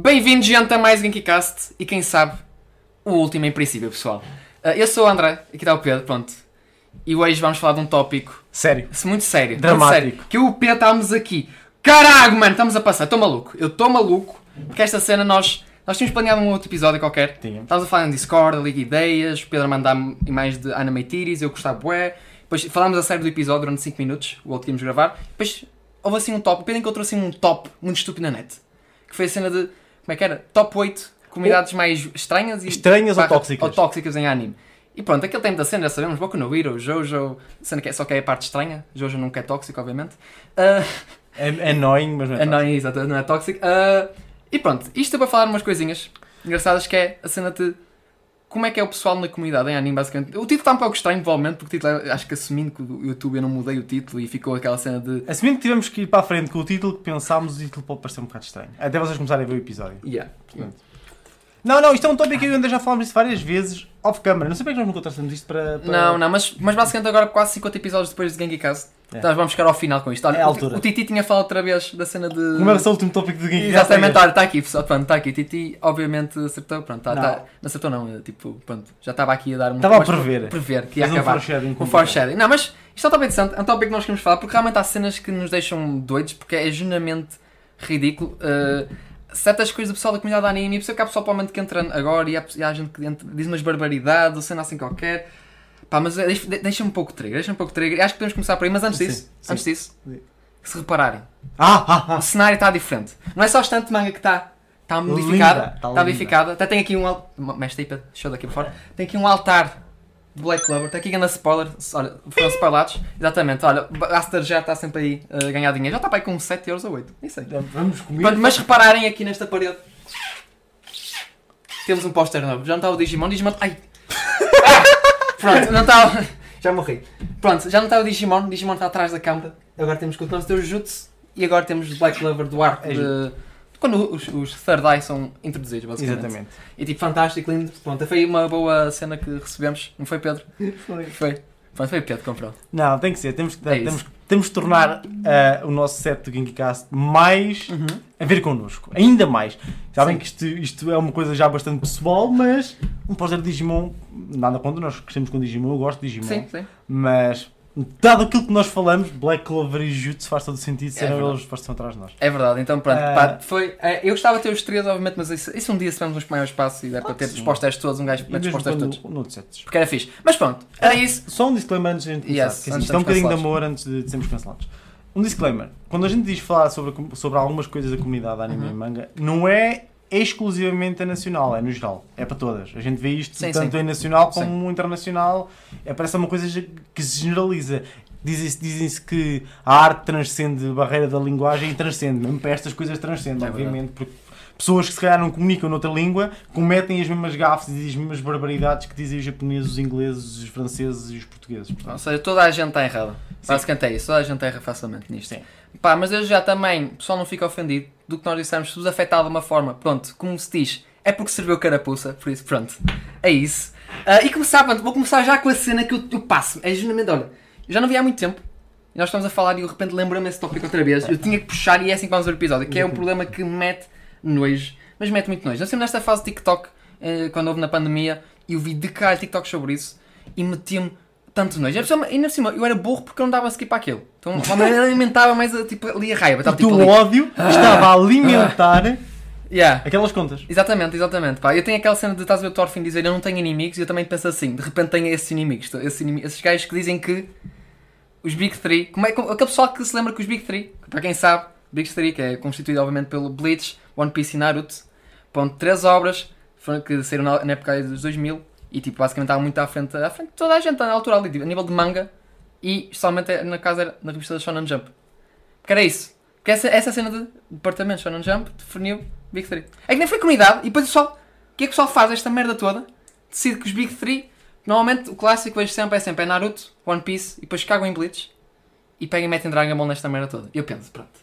Bem-vindos, gente, a mais Genkicast e quem sabe, o último em princípio, pessoal. Uh, eu sou o André, aqui está o Pedro, pronto. E hoje vamos falar de um tópico Sério. muito sério. muito Dramático. sério, que eu e o Pedro estávamos aqui. Caralho, mano, estamos a passar. Estou maluco. Eu estou maluco porque esta cena nós. Nós tínhamos planeado um outro episódio qualquer. Tínhamos. Estávamos a falar em Discord, a Liga Ideias, o Pedro a mandar-me imagens de Anime Tiris, eu gostava bué. Depois falámos a série do episódio durante 5 minutos, o outro que íamos gravar. Depois houve assim um top, o Pedro encontrou assim um top muito estúpido na net. Que foi a cena de, como é que era? Top 8 comunidades mais estranhas e... Estranhas ou barra- tóxicas? Ou tóxicas em anime. E pronto, aquele tempo da cena, já sabemos, Boku no Hero, Jojo, cena que é, só que é a parte estranha. Jojo nunca é tóxico, obviamente. Ah, É, é annoying, mas não é. não, exato, não é tóxico. Ah, e pronto, isto é para falar umas coisinhas engraçadas que é a cena de como é que é o pessoal na comunidade em anime, basicamente. O título está um pouco estranho, provavelmente, porque o título, é- acho que assumindo que o YouTube eu não mudei o título e ficou aquela cena de. Assumindo que tivemos que ir para a frente com o título que pensámos, o título pode parecer um bocado estranho. Até vocês começarem a ver o episódio. Yeah. Não, não, isto é um tópico que eu André já falámos disso várias vezes, off camera. Não sei bem que nós nunca trouxemos isto para. para- Não, não, mas, mas basicamente agora quase 50 episódios depois de Genkicast. É. Nós vamos chegar ao final com isto. Olha, É a o- altura. O, Titi tinha falado outra vez da cena de. Como era só o último tópico de Geek Exatamente, olha, está aqui, pessoal, pronto, está aqui. Titi, obviamente, acertou, pronto, tá, Não. tá- não acertou, não, é, tipo, pronto, já estava aqui a dar um. Estava a prever. Prever que ia Fez um acabar. foreshadowing Um foreshadowing. Não, mas isto é um tópico interessante, é um tópico que nós queremos falar, porque realmente há cenas que nos deixam doidos, porque é genuinamente ridículo. uh, certas coisas do pessoal da comunidade da anime, e percebo que há pessoal provavelmente que entra agora e há, e há gente que entra- diz umas barbaridades, ou cena assim qualquer. Pá, mas deixa- de- deixa-me um pouco trigger, deixa-me um pouco trigger. Acho que podemos começar por aí, mas antes disso, sim. antes disso, se repararem, Ah, ah, ah. o cenário está diferente. Não é só a estante de manga que está está modificada. Linda, Está está modificada. Até tem aqui um. al- Mestre Ipa, show daqui para fora. Tem aqui um altar de Black Clover. Está aqui grande spoiler. Olha, foram spoilados. Exatamente. Olha, Aster já está sempre aí a ganhar dinheiro. Já está para aí com 7 euros ou 8. Nem sei. Vamos comer. Pronto, mas repararem aqui nesta parede. Temos um póster novo. Já não está o Digimon. Digimon. Ai! Pronto, não está. Já morri. Pronto, já não está o Digimon. Digimon está atrás da câmara. Agora temos que o teu Jutsu. E agora temos Black Clover do arco É de. Quando os, os Third Eye são introduzidos, basicamente. Exatamente. E tipo, fantástico, lindo. Pronto, foi uma boa cena que recebemos. Não foi Pedro? Foi. Pronto, foi o Pedro que comprou. Não, tem que ser. Temos que, É temos, temos que tornar ah, o nosso set do Geekcast mais a ver connosco. Ainda mais. Sabem Sim. que isto, isto é uma coisa já bastante pessoal, mas um póster de Digimon, nada contra, nós crescemos com Digimon, eu gosto de Digimon. Sim, sim. Mas, dado aquilo que nós falamos, Black Clover e Jutsu faz todo sentido serem verdade. eles que estão atrás de nós. É verdade, então pronto, Ah. pá, foi. é, eu gostava de ter os três, obviamente, mas isso, isso um dia se tivermos uns maiores espaços e der para ter os sim. posters todos, um gajo posters quando todos. noutros sets. Porque era fixe. Mas pronto, era isso. Só um disclaimer antes de a gente começar, Yes, que é um bocadinho de amor antes de, de sermos cancelados. Um disclaimer, quando a gente diz falar sobre, sobre algumas coisas da comunidade anime Uhum. e manga, não é exclusivamente a nacional, é no geral, é para todas. A gente vê isto Sim, tanto sim. em nacional Sim. como internacional, é, parece uma coisa que se generaliza. Dizem-se dizem que a arte transcende a barreira da linguagem e transcende, mesmo para estas coisas transcende, É obviamente, porque pessoas que se calhar não comunicam noutra língua cometem as mesmas gafes e as mesmas barbaridades que dizem os japoneses, os ingleses, os franceses e os portugueses. portanto. Ou seja, toda a gente está errada. Sim. Basicamente é isso, toda a gente erra facilmente nisto. Sim. Pá, mas desde já também, o pessoal não fica ofendido do que nós dissemos, se vos afetar de uma forma, pronto, como se diz, é porque serviu carapuça, por isso, pronto, é isso. Ah, e começar, pronto, vou começar já com a cena que eu, eu passo, é genuinamente, olha, eu já não vi há muito tempo, e nós estamos a falar e eu de repente lembro-me esse tópico outra vez, eu tinha que puxar e é assim que vamos ver o episódio, que é um problema que me mete nojo, mas mete muito nojo. Nós sempre nesta fase de TikTok, eh, quando houve na pandemia, eu vi de cara TikTok sobre isso, e metia-me tanto nojo. E ainda por cima, eu era burro porque eu não dava skip àquilo. Então me alimentava mais a, tipo, ali a raiva. O Estava, tipo, ali. ódio estava a alimentar Yeah. aquelas contas. Exatamente, exatamente. Pá. Eu tenho aquela cena de estás a ver o Thorfinn dizer eu não tenho inimigos e eu também penso assim, de repente tenho esses inimigos, esses, inimi- esses gajos que dizem que os Big Three, como é, como, aquele pessoal que se lembra que os Big Three, para quem sabe, Big Three, que é constituído obviamente pelo Bleach, One Piece e Naruto, ponto, três obras foram, que saíram na, na época dos 2000 e tipo, basicamente estavam muito à frente, à frente de toda a gente na altura ali, tipo, a nível de manga e especialmente na casa na revista da Shonen Jump. Porque era isso. Porque essa, essa cena de departamento Shonen Jump definiu Big Three. É que nem foi comunidade e depois o pessoal, o que é que o pessoal faz esta merda toda? Decide que os Big Three, normalmente o clássico que vejo sempre é sempre é Naruto, One Piece e depois cagam em Bleach e pegam e metem Dragon Ball nesta merda toda. Eu penso, pronto,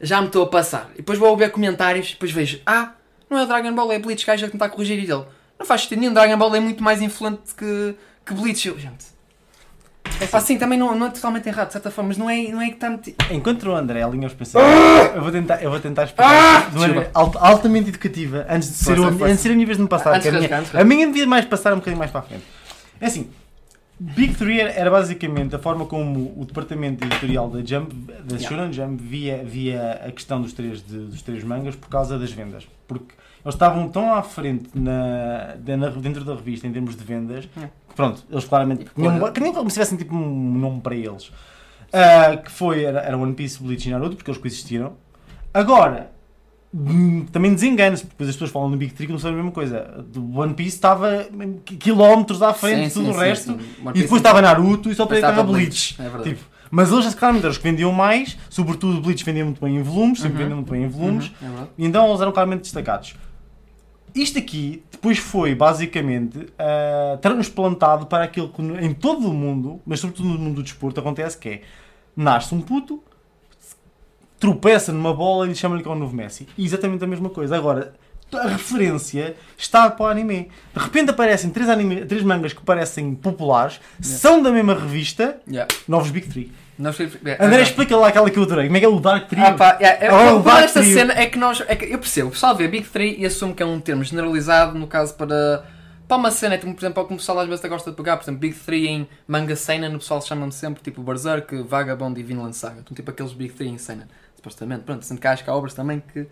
já me estou a passar. E depois vou ver comentários e depois vejo, ah, não é Dragon Ball, é Bleach, gajo a tentar corrigir e ele. Não faz sentido nenhum, Dragon Ball é muito mais influente que, que Bleach. Eu, gente, É pá, sim, também não, não é totalmente errado, de certa forma, mas não é, não é que está metido. Enquanto o André alinha os pensamentos, eu vou tentar, eu vou tentar explicar de maneira alt- altamente educativa antes de ser, o- antes de ser a minha vez de me passar. Antes que a, de minha, antes de a minha devia mais passar um bocadinho mais para a frente. É assim, Big Three era, basicamente a forma como o departamento editorial da Jump, da. Shonen Jump, via, via a questão dos três, de- dos três mangas por causa das vendas. Porque eles estavam tão à frente na, na- dentro da revista em termos de vendas, Yeah. que pronto, eles claramente E que nem como se tivessem tipo um nome para eles. Ah, que foi, era, era One Piece, Bleach e Naruto, porque eles coexistiram. Agora, hum, também desengana-se, porque depois as pessoas falam no Big Three que não sabem a mesma coisa. Do One Piece estava qui- quilómetros à frente de tudo o resto. E depois estava Naruto e só Depois estava Bleach. É verdade. Tipo, mas eles claramente eram os que vendiam mais, sobretudo Bleach vendia muito bem em volumes, sempre Uhum. vendeu muito bem em volumes. Uhum, é. E então eles eram claramente destacados. Isto aqui depois foi basicamente ah, transplantado para aquilo que em todo o mundo, mas sobretudo no mundo do desporto, acontece que é nasce um puto, tropeça numa bola e chama-lhe que é o novo Messi. E exatamente a mesma coisa. Agora, a referência está para o anime. De repente aparecem três, anime, três mangas que parecem populares, são da mesma revista, Yeah. novos Big Three. Nós é, André, é, explica lá aquela que eu adorei. Como é que é o Dark Trio? Ah, pá, é, é, Agora o Dark desta Trio. cena é que nós. É que eu percebo, o pessoal vê Big 3 e assume que é um termo generalizado, no caso para. Para uma cena, tipo, por exemplo, como o pessoal às vezes gosta de pegar, por exemplo, Big 3 em manga seinen, o pessoal chama-me sempre tipo Berserk, Vagabond e Vinland Saga. Então, tipo aqueles Big 3 em seinen, supostamente. Pronto, sendo que acho que há obras também que.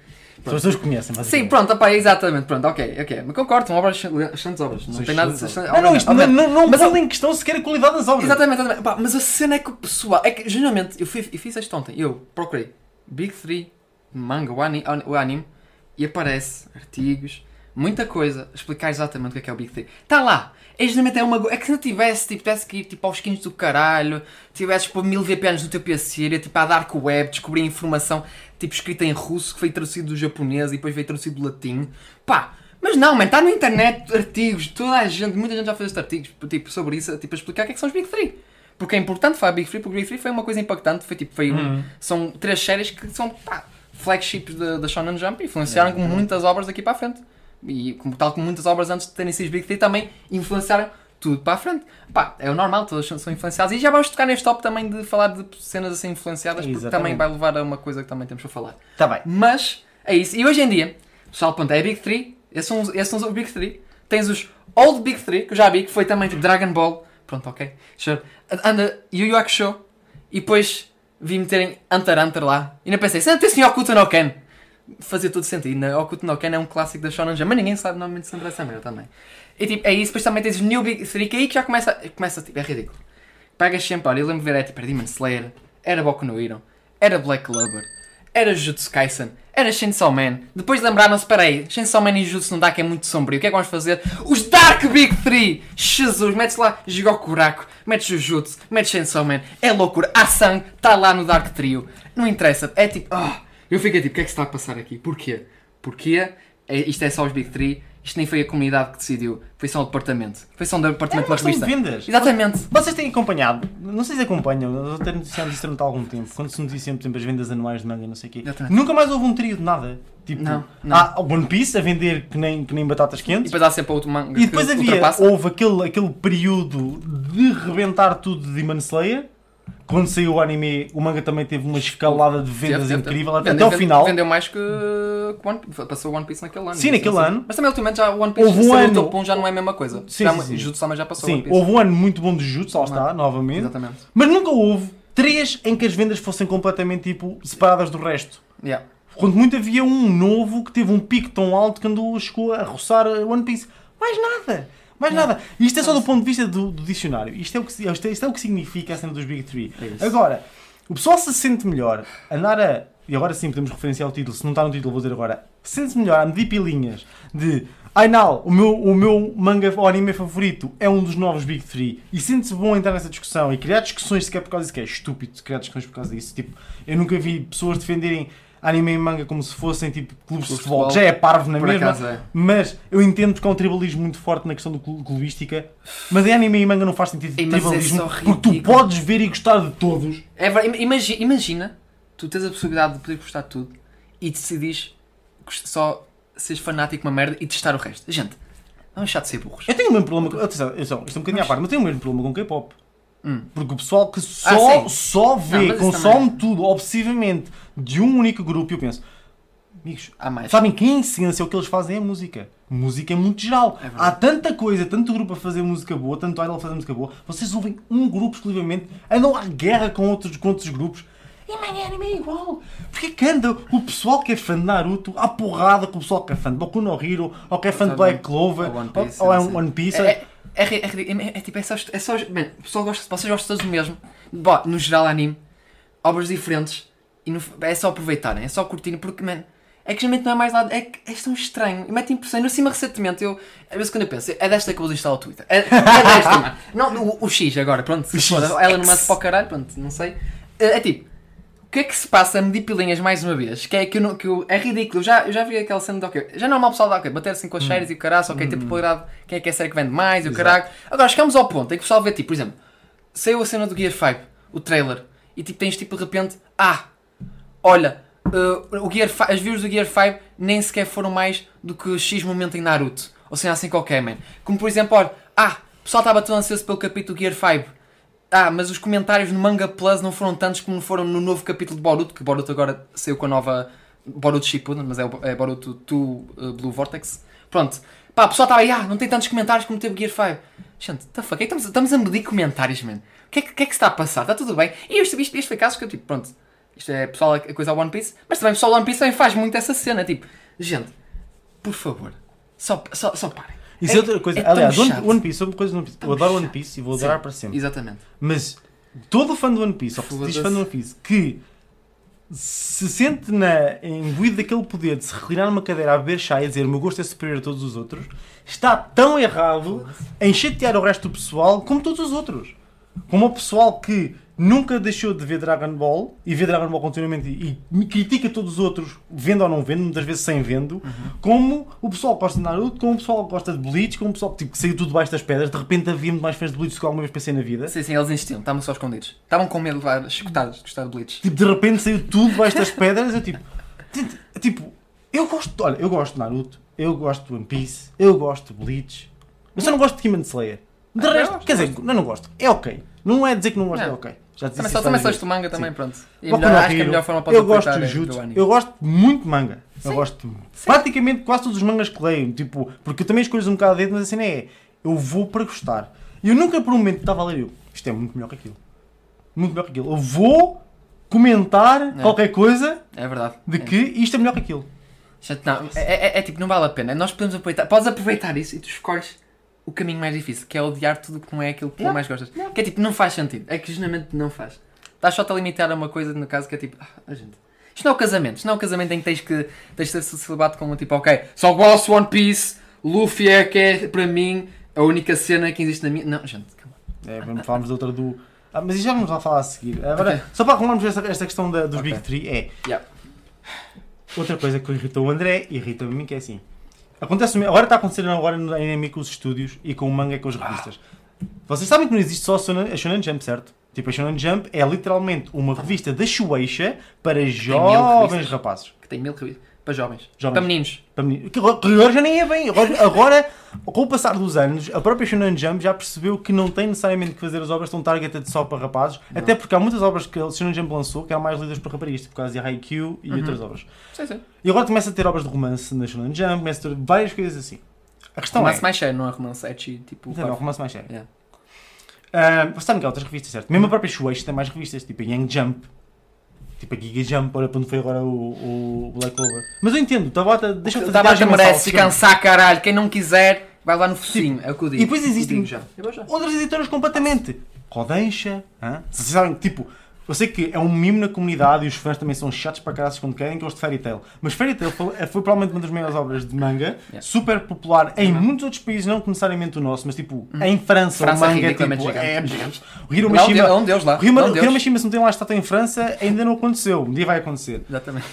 As pessoas conhecem, Sim, basicamente. pronto, opá, exatamente, pronto, ok, ok. Mas concordo, são obras, excelentes obras. Não tem nada de. Não, não, isto não, obviamente. não, não Mas põe em questão sequer a qualidade das obras. Exatamente, exatamente. Pá, mas a cena é que o pessoal. É que, geralmente, eu, fui, eu fiz isto ontem. Eu procurei Big 3, manga, o anime, o anime e aparece artigos, muita coisa, explicar exatamente o que é, que é o Big 3. Está lá! É geralmente é uma. É que se não tivesse, tipo, tivesse que ir tipo, aos skins do caralho, tivesses por mil VPNs no teu PC, ir, tipo, à Dark Web, descobrir informação, tipo, escrita em russo, que foi traduzido do japonês e depois veio traduzido do latim. Pá! Mas não, man, está na internet artigos, toda a gente, muita gente já fez artigos, tipo, sobre isso, tipo, a explicar o que é que são os Big 3. Porque é importante falar Big Three, porque o Big Three foi uma coisa impactante. Foi tipo, foi um- Uhum. são três séries que são pá, flagships da, Shonen Jump e influenciaram com muitas obras daqui para a frente. E como, tal como muitas obras antes de terem sido Big Three também influenciaram tudo para a frente. Pá, é o normal, todas são- influenciadas. E já vamos tocar neste top também de falar de cenas assim influenciadas, porque Exatamente. também vai levar a uma coisa que também temos para falar. Está bem. Mas é isso. E hoje em dia, pessoal, pronto, é Big 3. Esses são, os- esses são os Big 3. Tens os Old Big 3, que eu já vi, que foi também tipo Dragon Ball. Pronto, ok. Sure. Anda Yu Yu Hakusho. E depois vi meterem Hunter Hunter lá. E não pensei, se não tem Okuto no Ken. Fazia todo sentido. Né? Okuto no Ken é um clássico da Shonen Jump, mas ninguém sabe normalmente sobre essa merda também. E tipo, é isso. Depois também tens New Big 3, que aí que já começa, começa tipo, é ridículo. Pegas sempre, olha, eu lembro de ver, é tipo, era Demon Slayer, era Boku no Hero, era Black Clover, era Jujutsu Kaisen, era Chainsaw Man. Depois lembraram-se, peraí, Chainsaw Man e Jujutsu não dá que é muito sombrio. O que é que vamos fazer? Os Dark Big 3! Jesus, metes lá Jigoku Kuraku, metes Jujutsu, metes Chainsaw Man. É loucura. A sangue está lá no Dark Trio. Não interessa. É tipo, ah, eu fiquei tipo, o que é que se está a passar aqui? Porquê? Porquê? É, isto é só os Big 3. Isto nem foi a comunidade que decidiu. Foi só o departamento. Foi só um departamento É uma de revista. vendas. Exatamente. Vocês têm acompanhado, não sei se acompanham, eu até noticiando isso durante algum tempo, quando se noticiam, por exemplo, as vendas anuais de manga, não sei o quê. Exatamente. Nunca mais houve um trio de nada. Tipo, Não, não. há One Piece a vender que nem, que nem batatas E quentes. depois há sempre outro manga E depois havia, ultrapassa. houve aquele, aquele período de rebentar tudo de Demon Slayer. Quando saiu o anime, o manga também teve uma escalada de vendas Teve, teve, teve. incrível até, Vendeu- ao final. Vendeu mais que, One. Passou o One Piece naquele ano. Sim, naquele ano. Mas também ultimamente já o One Piece Houve um ano- topo 1 já não é a mesma coisa. Sim, já, sim, sim. Também já passou o Sim, One Piece. houve um ano muito bom de Jutsu, lá está, novamente. Exatamente. Mas nunca houve três em que as vendas fossem completamente tipo, separadas do resto. Yeah. Quando muito havia um novo que teve um pico tão alto que andou, chegou a roçar One Piece. Mais nada! Mais Não. nada! Isto é só do ponto de vista do, do dicionário. Isto é, o que, isto, é, isto é o que significa a cena dos Big Three. É. Agora, o pessoal se sente melhor andar a. E agora sim podemos referenciar o título, se não está no título, vou dizer agora. Sente-se melhor a medir pilinhas de. Ai não, o meu, o meu manga ou anime favorito é um dos novos Big Three. E sente-se bom entrar nessa discussão e criar discussões sequer por causa disso, que é estúpido criar discussões por causa disso. Tipo, eu nunca vi pessoas defenderem anime e manga como se fossem tipo clubes de futebol. futebol. Já é parvo na Por mesma. acaso é. Mas eu entendo porque há um tribalismo muito forte na questão do clu- clubística. Mas em anime e manga não faz sentido Ei, mas é tribalismo. só porque tu podes ver e gostar de todos. É verdade. Imagina, imagina, tu tens a possibilidade de poder gostar de tudo e decidis só seres fanático uma merda e testar o resto. Gente, vamos deixar de ser burros. Eu tenho o mesmo problema com. Atenção, atenção, isto é um bocadinho à parte, mas eu tenho o mesmo problema com K-pop. Hum. Porque o pessoal que só, Ah, só vê, Não, mas isso consome tudo obsessivamente de um único grupo, eu penso, amigos, Há mais. sabem que em essência o que eles fazem é música. Música é muito geral. É. Há tanta coisa, tanto grupo a fazer música boa, tanto idol a fazer música boa. Vocês ouvem um grupo exclusivamente, andam à guerra com outros, com outros grupos. E amanhã anime é igual. Porque que anda o pessoal que é fã de Naruto à porrada com o pessoal que é fã de Boku no Hero, ou que é fã de Black Clover, Ou One Piece, ou é um. One Piece. É, é, é, é, é, é tipo, é só. É só man, o pessoal gosta, vocês gostam todos do mesmo. No geral, anime, obras diferentes. E no- é só aproveitarem, é só curtirem, porque, man, é que geralmente não é mais lá. É, que é tão estranho. E mete impressão. No cima, recentemente, eu. Às vezes, quando eu penso, é desta que eu vou instalar o Twitter. É, é desta, mano. Não, o, o X agora, pronto. X, foda, ela não manda para o caralho, pronto, não sei. É, é tipo. O que é que se passa a medir pilinhas mais uma vez? Que é que, eu não, que eu- é ridículo. Eu já, eu já vi aquela cena de ok. Já não é mal pessoal de ok, bater assim com as séries e o caralho, ok, ter popularidade, quem é que é a série que vende mais e o caralho. Agora chegamos ao ponto em que o pessoal vê tipo, por exemplo, saiu a cena do Gear 5, o trailer, e tipo tens tipo de repente, ah, olha, uh, o Gear 5, as views do Gear 5 nem sequer foram mais do que X momento em Naruto. Ou seja, assim qualquer, man. Como por exemplo, olha, ah, o pessoal estava tão ansioso pelo capítulo Gear 5. Ah, mas os comentários no Manga Plus não foram tantos como foram no novo capítulo de Boruto, que Boruto agora saiu com a nova Boruto Shippuden, mas é, o- é Boruto 2 uh, Blue Vortex. Pronto. Pá, o pessoal estava aí, ah, não tem tantos comentários como teve Gear 5. Gente, the fuck, é estamos, estamos a medir comentários, man. O que é que, que é que está a passar? Está tudo bem? E isto, isto, isto foi casos que eu, tipo, pronto, isto é pessoal a coisa ao One Piece, mas também o pessoal do One Piece também faz muito essa cena, tipo, gente, por favor, só, só, só parem. Isso é, outra coisa. é Aliás, One, chato. One Piece, sobre coisas do One Piece. Tão Eu adoro chato. One Piece e vou Sim, adorar para sempre. Exatamente. Mas todo fã do One Piece, ou que diz fã do One Piece, que se sente na, imbuído daquele poder de se reclinar numa cadeira a beber chá e dizer o meu gosto é superior a todos os outros, está tão errado em chatear o resto do pessoal como todos os outros. Como o pessoal que nunca deixou de ver Dragon Ball e vê Dragon Ball continuamente e, e critica todos os outros, vendo ou não vendo, muitas vezes sem vendo, como o pessoal gosta de Naruto, como o pessoal gosta de Bleach, como o pessoal tipo, que saiu tudo debaixo das pedras, de repente havia muito mais fãs de Bleach do que alguma vez pensei na vida. Sim, sim, eles insistiam, estavam só escondidos. Estavam com medo de levar chicotadas, de gostar de Bleach. Tipo, de repente saiu tudo debaixo das pedras. Eu tipo, tipo, eu gosto, olha, eu gosto de Naruto, eu gosto de One Piece, eu gosto de Bleach. Eu só não gosto de Demon Slayer. De Ah, eu resto, gosto, quer eu dizer, não, não gosto. É ok. Não é dizer que não gosto, Não. é ok. Já disse Também só também só este manga Sim. também, pronto. E a melhor- acho que a Hero, melhor forma para eu gosto de é Jutsu, anime. eu gosto muito de manga. Eu Sim. gosto praticamente quase todos os mangas que leio, tipo, porque eu também escolho um bocado a dedo, mas a cena é, eu vou para gostar. E eu nunca por um momento estava a ler eu, isto é muito melhor que aquilo. Muito melhor que aquilo. Eu vou comentar É. qualquer coisa É verdade. de É. que isto é melhor que aquilo. Não, é, é- é tipo, não vale a pena. Nós podemos aproveitar. Podes aproveitar isso e tu escolhes o caminho mais difícil, que é odiar tudo que não é aquilo que tu Yeah. mais gostas. Que é tipo, não faz sentido. É que genuinamente não faz. Estás só-te a limitar a uma coisa, no caso, que é tipo, ah, gente. Isto não é o casamento. Isto não é o casamento em que tens que tens de ser celibato com tipo, ok, só gosto de One Piece, Luffy é que é para mim a única cena que existe na minha. Não, gente, calma. É, vamos falarmos de outra do. Ah, mas isso já vamos lá falar a seguir. Agora, Ok. só para arrumarmos esta, esta questão da- dos Ok. Big Three, é. Yeah. Outra coisa que irritou o André e irrita-me a mim, que é assim. Acontece, agora está a acontecer agora no anime com os estúdios e com o manga e com as revistas. Vocês sabem que não existe só a Shonen, a Shonen Jump, certo? Tipo, a Shonen Jump é literalmente uma revista da Shueisha para jovens revistas. rapazes. Que tem mil revistas. Para jovens. Jovens. Para meninos. Para mim, que agora já nem é bem. Agora, agora, com o passar dos anos, a própria Shonen Jump já percebeu que não tem necessariamente que fazer as obras tão targeted só para rapazes, Não. até porque há muitas obras que a Shonen Jump lançou que eram mais lidas por raparigas, tipo de Haikyuu e Uhum. outras obras. Sim, sim. E agora começa a ter obras de romance na Shonen Jump, começa a ter várias coisas assim. A questão Romance é... mais sério, não é romance edgy, tipo. Não, não, romance mais sério. Yeah. Ah, você há outras revistas, certo? Mesmo a própria Shueisha tem mais revistas, tipo a Young Jump, tipo a Giga Jump, olha para onde foi agora o, o Black Clover. Mas eu entendo, tá, bota, deixa eu O fazer Tabata merece se cansar, caralho. Quem não quiser, vai lá no focinho. É o que eu digo. E depois existem-. Outras editoras completamente. Rodancha, hã? vocês sabem, tipo, eu sei que é um mimo na comunidade e os fãs também são chatos para caralho quando querem, que é os de Fairy Tail. Mas Fairy Tail foi, foi provavelmente uma das maiores obras de manga, Yeah. super popular em Uhum. muitos outros países, não necessariamente o nosso, mas tipo, em França, França o é manga é, tipo, é gigante. gigante. O Hiro é Mashima, deus- é deus lá. o Hiro, É o deus. Hiro Mashima, se não tem lá a estátua em França, ainda não aconteceu. Um dia vai acontecer. Exatamente.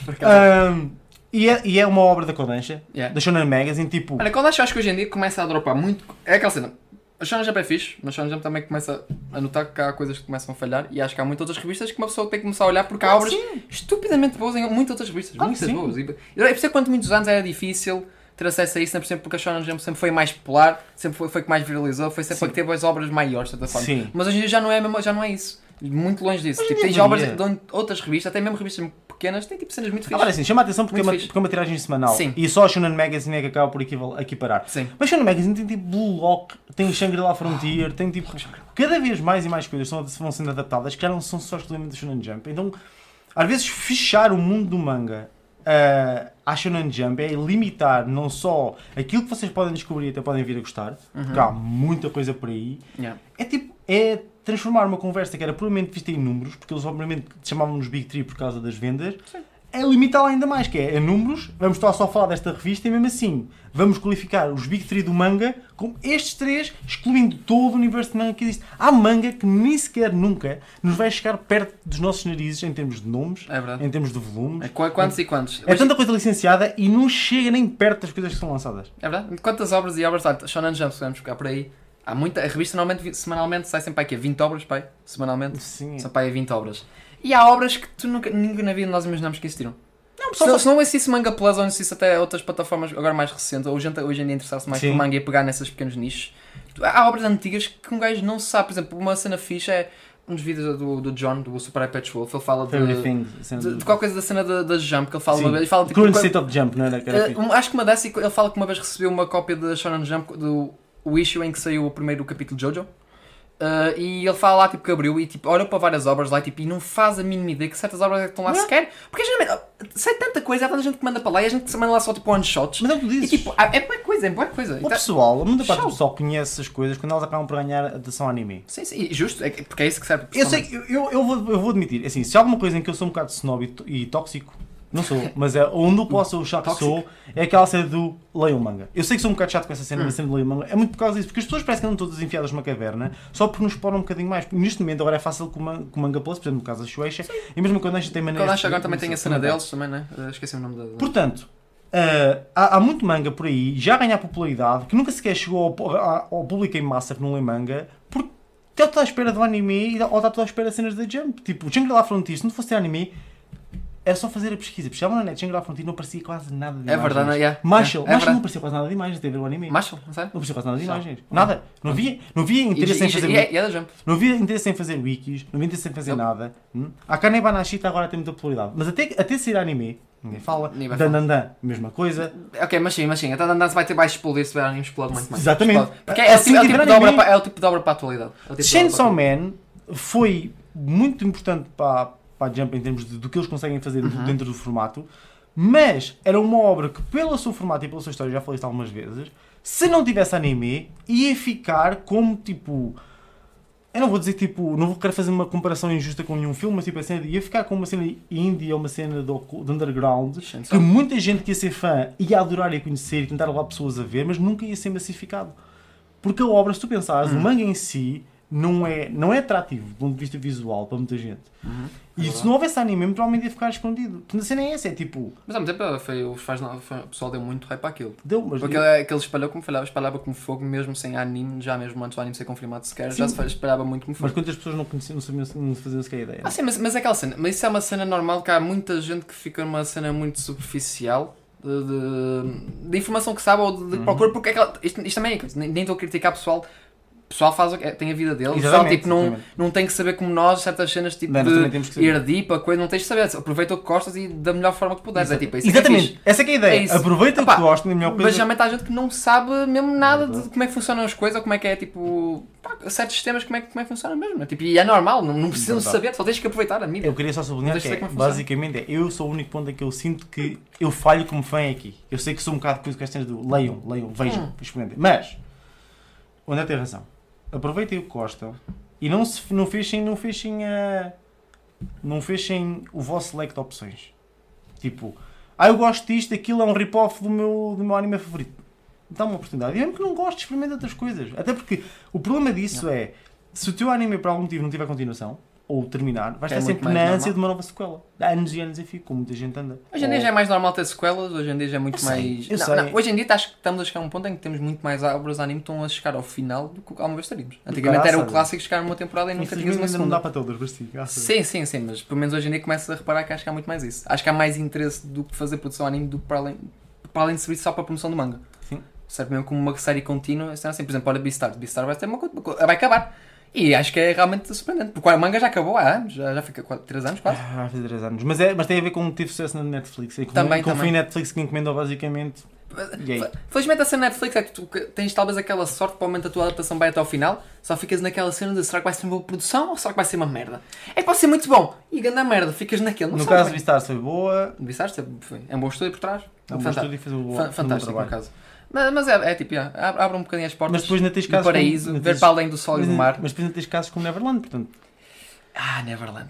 e, é, e é uma obra da Kodansha, Yeah. da Shonen Magazine, tipo, Olha, quando acho, acho que hoje em dia começa a dropar muito. É aquela cena. A Shonen é fixe, mas a Shonen também começa a notar que há coisas que começam a falhar e acho que há muitas outras revistas que uma pessoa tem que começar a olhar porque há Claro obras que sim. estupidamente boas em muitas outras revistas. Claro muitas boas. E eu percebo quanto muitos anos era difícil ter acesso a isso, sempre, sempre porque a Shonen Jump sempre foi mais popular, sempre foi, foi que mais viralizou, foi sempre Sim. a que teve as obras maiores, de certa forma. Sim. Mas hoje em dia já não é, mesmo- já não é isso. Muito longe disso. Hoje Tipo, tens obras varia. de outras revistas, até mesmo revistas pequenas, têm tipo cenas muito fixas. Agora assim, chama a atenção porque é uma, fixe. porque é uma tiragem semanal. Sim. E só a Shonen Magazine é que acaba por equiparar. Sim. Mas Shonen Magazine tem tipo Blue Lock, tem Shangri-La Frontier, tem tipo. Cada vez mais e mais coisas são, vão sendo adaptadas que não são só exclusivamente da Shonen Jump. Então, às vezes, fechar o mundo do manga ah, à Shonen Jump é limitar não só aquilo que vocês podem descobrir e até podem vir a gostar, porque há muita coisa por aí. Yeah. É tipo, é transformar uma conversa que era puramente vista em números, porque eles obviamente chamavam-nos Big Three por causa das vendas, é limitá-la ainda mais, que é, em números, vamos estar só a falar desta revista e mesmo assim vamos qualificar os Big Three do manga como estes três, excluindo todo o universo de manga que existe. Há manga que nem sequer nunca nos vai chegar perto dos nossos narizes em termos de nomes, É em termos de volumes. É, qu- quantos e quantos? É tanta coisa licenciada e não chega nem perto das coisas que são lançadas. É verdade? Quantas obras e obras? Olha, Shonen Jump, se vamos ficar por aí. Há muita, a revista normalmente, semanalmente, sai sempre para aqui 20 obras, pai, semanalmente. Sim. São para aí 20 obras. E há obras que tu nunca, nunca na vida nós imaginamos que existiram. Não, Se não, se não existisse Manga Plus ou existisse até outras plataformas agora mais recentes, ou gente hoje em dia interessar-se mais Sim. por manga e pegar nesses pequenos nichos, há obras antigas que um gajo não sabe. Por exemplo, uma cena fixa é um dos vídeos do, do John, do Super iPad Wolf, ele fala de, Everything. de, de qualquer coisa da cena da, Jump, que ele fala Sim. uma vez. Ele fala, tipo, Current State of Jump, não era Uh, acho que uma dessas, ele fala que uma vez recebeu uma cópia da Shonen Jump do o issue em que saiu o primeiro capítulo de Jojo. Uh, e ele fala lá tipo, que abriu e tipo, olha para várias obras lá tipo, e não faz a mínima ideia que certas obras é que estão lá Não. sequer. Porque geralmente sai tanta coisa, há tanta gente que manda para lá e a gente se manda lá só tipo one shots. Mas é o que tu E dizes. tipo, é boa coisa, é boa coisa. O Então- pessoal, a muita parte do pessoal conhece essas coisas quando elas acabam por ganhar atenção ao anime. Sim, sim, justo, é que- porque é isso que serve. Eu sei, eu, eu, vou, eu vou admitir, assim, se há alguma coisa em que eu sou um bocado snob e, e tóxico, não sou, mas é onde eu posso achar que sou, é aquela cena do leiam manga. Eu sei que sou um bocado chato com essa cena Hum. da cena do leiam manga, é muito por causa disso, porque as pessoas parecem que andam todas enfiadas numa caverna, só porque nos exploram um bocadinho mais. Neste momento agora é fácil com o man- com o Manga Plus, por exemplo, no caso da Shueisha, e mesmo quando a gente tem maneira. Quando acho agora também tem a cena deles também, né? Uh, esqueci o nome da. Portanto, ah, há, há muito manga por aí, já a ganhar popularidade, que nunca sequer chegou ao, pu- a- ao público em massa que não lê manga, porque está à espera do anime e- ou está à espera de cenas da Jump. Tipo, Shangri-La Frontier, se não fosse anime, era só fazer a pesquisa. Pesquisava na net, Shangri-La Frontier não aparecia quase nada de É imagens. verdade, não, yeah. Marshall, É Marshall verdade. não aparecia quase nada de imagens, até ver o anime. Marshall, não sei? Não aparecia quase nada de imagens. Nada. Não havia, não havia E, interesse em e, fazer e, é, e é da Jump. não havia interesse em fazer wikis, não havia interesse em fazer Não. nada. Hum? A Kane Banashita agora tem muita popularidade. Mas até, até sair anime, ninguém fala. Ninguém vai Dan falar. Dan Dan, mesma coisa. Ok, mas sim, mas sim, até andando vai ter mais explodir se tiver anime explode muito mais. Exatamente. Porque é, Assim tipo- é o tipo tiver de obra anime- para, é o tipo de obra para a atualidade. É tipo de obra Chainsaw Man foi muito importante para, para a Jump em termos de, do que eles conseguem fazer Uhum. dentro do formato, mas era uma obra que, pelo seu formato e pela sua história, já falei isto algumas vezes, se não tivesse anime, ia ficar como tipo. Eu não vou dizer tipo, não vou querer fazer uma comparação injusta com nenhum filme, mas tipo, a cena de- ia ficar com uma cena indie ou uma cena de, ocu- de underground que muita gente que ia ser fã ia adorar e conhecer e tentar levar pessoas a ver, mas nunca ia ser massificado. Porque a obra, se tu pensares, Uhum. o manga em si não é, não é atrativo do ponto de vista visual para muita gente. Uhum. E verdade. se não houvesse anime, provavelmente ia ficar escondido. Portanto, a cena é essa, é tipo, Mas ao mesmo tempo foi, os não- foi- o pessoal deu muito hype àquilo. deu, mas Porque ele, aquele espalhou como falhava, espalhava como fogo, mesmo sem anime, já mesmo antes do anime ser confirmado sequer, já Sim. se espalhava muito como mas fogo. quantas pessoas não conheciam, não sabiam, não faziam sequer ideia. Ah, sim, mas, mas é aquela cena, mas isso é uma cena normal que há muita gente que fica numa cena muito superficial de, de, de informação que sabe ou de, de Uhum. procura, porque é aquela, isto, isto também é nem estou a criticar pessoal. O pessoal faz o que- tem a vida dele, o pessoal Exatamente, tipo, não, exatamente. não tem que saber como nós certas cenas tipo Não, de que coisa, não tens de saber. Aproveita o que gostas e da melhor forma que puderes. É tipo, isso é que é Exatamente, essa é que é a É ideia. isso. Aproveita o Epá, que gostam, a melhor coisa. Mas geralmente há gente que não sabe mesmo nada de como é que funcionam as coisas, ou como é que é tipo. pá, certos sistemas, como é, que- como é que funciona mesmo. É, tipo, e é normal, não, não precisam saber, só tens que aproveitar a mídia. Eu queria só sublinhar que é, é que basicamente é, eu sou o único ponto em que eu sinto que eu falho como fã é aqui. Eu sei que sou um bocado com as cenas do leiam, leiam, vejam, Hum. experimentem. Mas, o André tem razão. Aproveitem o que gostam e não, se, não fechem, não fechem a. Não fechem o vosso leque de opções. Tipo, ah, eu gosto disto, aquilo é um rip-off do meu, do meu anime favorito. Dá uma oportunidade. E mesmo que não goste, experimenta outras coisas. Até porque o problema disso é se o teu anime por algum motivo não tiver continuação ou terminar, vais É estar sempre na ânsia de uma nova sequela. Há anos e anos a fio, como muita gente anda. Hoje em dia já é mais normal ter sequelas, hoje em dia já é muito Eu sei, mais. eu Não, sei. não, hoje em dia acho que estamos a chegar a um ponto em que temos muito mais obras de anime que estão a chegar ao final do que alguma vez teríamos. Antigamente era o Graças clássico chegar numa temporada e nunca tinhas Infelizmente uma ainda não segunda. dá para todas, mas sim. graças Sim, sim, sim, mas pelo menos hoje em dia começas a reparar que acho que há muito mais isso. Acho que há mais interesse do que fazer produção anime do que para além. para além de servir só para a promoção do manga. Sim. Serve mesmo como uma série contínua. Assim, assim, por exemplo, olha Beastar. Beastar vai, ter uma, vai acabar. E acho que é realmente surpreendente. Porque o manga já acabou há anos, já, já fica 3 anos quase. Ah, Vai fazer 3 anos. Mas, é, mas tem a ver com que teve sucesso na Netflix. E como, Também, como foi também. a Netflix que encomendou basicamente. Aí? Felizmente a cena Netflix é que tu tens talvez aquela sorte para aumentar a tua adaptação bem até ao final, só ficas naquela cena de será que vai ser uma boa produção ou será que vai ser uma merda? É que pode ser muito bom e ganda merda, ficas naquele. Não No caso, bem. Beastars foi boa. Vistaste? Foi. É um bom estúdio por trás. É um bom estúdio e fez um bom, Fa- um bom Fantástico, no trabalho. caso. Mas, mas é, é tipo, yeah, abre, um bocadinho as portas Mas depois tens do casos. paraíso, como, ver para além do sol e do mar. mas depois ainda tens casos como Neverland, portanto. Ah, Neverland.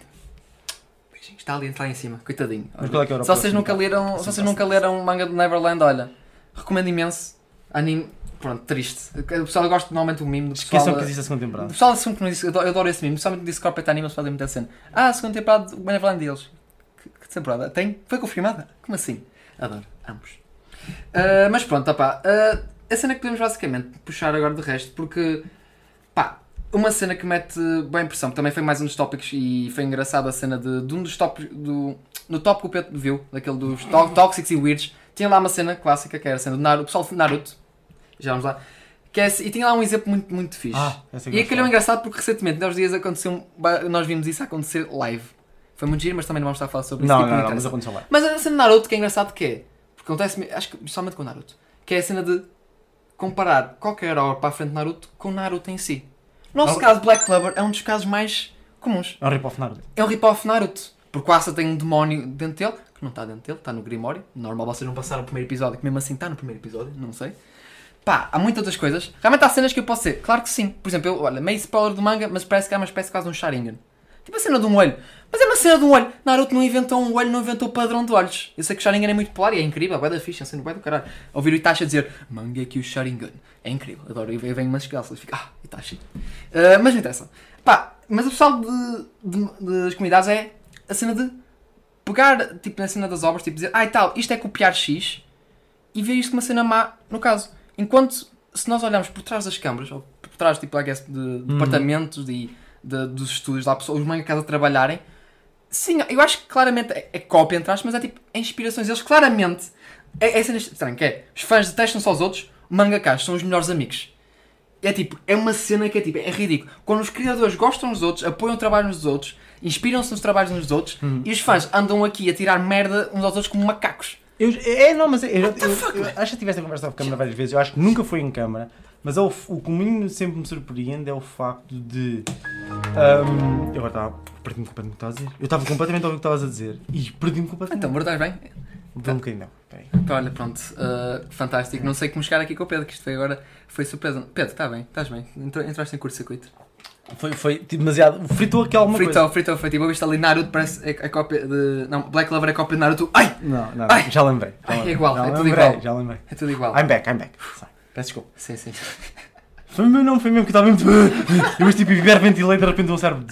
Está ali, está lá em cima, coitadinho. Mas qual é que era o Se vocês nunca leram, se Sim, vocês nunca leram o manga do Neverland, olha, recomendo imenso. Anime, pronto, triste. O pessoal gosta normalmente do mime do pessoal. Esqueçam que existe a segunda O temporada. pessoal assume que não disse, eu adoro, esse meme, principalmente disse que o Carpet Animals fazem muita cena. Ah, a segunda temporada do Neverland deles. Que, que temporada? Tem? Foi confirmada? Como assim? Adoro, ambos. Ah, mas pronto, opá, ah, a cena que podemos basicamente puxar agora de resto, porque, pá, uma cena que mete bem pressão, também foi mais um dos tópicos e foi engraçado a cena de, de um dos tópicos, do, no tópico que o Pedro viu, daquele dos tó- Tóxicos e Weirds, tinha lá uma cena clássica, que era a cena do Naruto, o pessoal de Naruto, já vamos lá, que é, e tinha lá um exemplo muito, muito fixe. Ah, essa E aquilo é engraçado porque recentemente, nos dias aconteceu, nós vimos isso acontecer live. Foi muito giro, mas também não vamos estar a falar sobre isso. Não, tipo, não, não, mas aconteceu lá. Mas a cena de Naruto que é engraçado que é, porque acontece, acho que somente com o Naruto, que é a cena de comparar qualquer hora para a frente de Naruto com Naruto em si. No nosso Ah. caso, Black Clover é um dos casos mais comuns. É um rip-off Naruto. É um rip-off Naruto. Porque o Asa tem um demónio dentro dele, que não está dentro dele, está no Grimório. Normal vocês não passaram o primeiro episódio, que mesmo assim está no primeiro episódio, não sei. Pá, há muitas outras coisas. Realmente há cenas que eu posso ser. Claro que sim. Por exemplo, eu, olha, meio spoiler do manga, mas parece que há uma espécie quase de um Sharingan. Tipo a cena de um olho. Mas é uma cena de um olho. Naruto não inventou um olho, não inventou o padrão de olhos. Eu sei que o Sharingan é muito popular e é incrível, é da ficha, é cena bué do caralho. Ouvir o Itachi dizer Mangekyo Sharingan. É incrível, adoro. Eu venho umas calças e fico, ah, Itachi. Ah, mas não interessa. Pá, mas o pessoal de, de- das comunidades é a cena de pegar, tipo, na cena das obras, tipo, dizer, ah, e tal, isto é copiar X e ver isto como uma cena má, no caso. Enquanto, se nós olharmos por trás das câmaras, ou por trás, tipo, I guess, de departamentos e de, dos estúdios, lá, pessoas, os mangakas a trabalharem, sim, eu acho que claramente é, é cópia, entre aspas, mas é tipo, é inspirações. Eles claramente, é, é cena estranha, que é, os fãs detestam-se aos outros, mangakas são os melhores amigos. É tipo, é uma cena que é tipo, é ridículo. Quando os criadores gostam dos outros, apoiam o trabalho uns dos outros, inspiram-se nos trabalhos uns dos outros, e os fãs andam aqui a tirar merda uns aos outros como macacos. Eu, é, não, mas eu, eu, eu- acho que tiveste a conversa off câmara várias vezes. Eu acho que nunca foi em câmara. Mas é o, o que me- sempre me surpreende é o facto de. ahm, eu agora estava. Perdi-me completamente o que estavas a dizer. Eu estava completamente a ouvir o que estavas a dizer. E perdi-me completamente. Então, verdade bem? Vê um bocadinho, não. Peraí. Olha, pronto, uh, fantástico. Não sei como chegar aqui com o Pedro, que isto foi agora, foi surpresa. Pedro, está bem, estás bem. Entraste em curto-circuito. Foi, foi tipo, demasiado. Fritou aqui alguma coisa. Fritou, fritou, tipo, eu ali Naruto, parece a, a cópia de. Não, Black Lover é a cópia de Naruto. Ai! Não, não, Ai! já lembrei. Já Ai, é lembrei, igual, já é tudo lembrei, igual. Já lembrei. É tudo igual. I'm back, I'm back. Sai, Peço desculpa. Sim, sim. Foi mesmo, não, foi mesmo que estava mesmo. Eu mas tipo hiperventilei de repente um cérebro.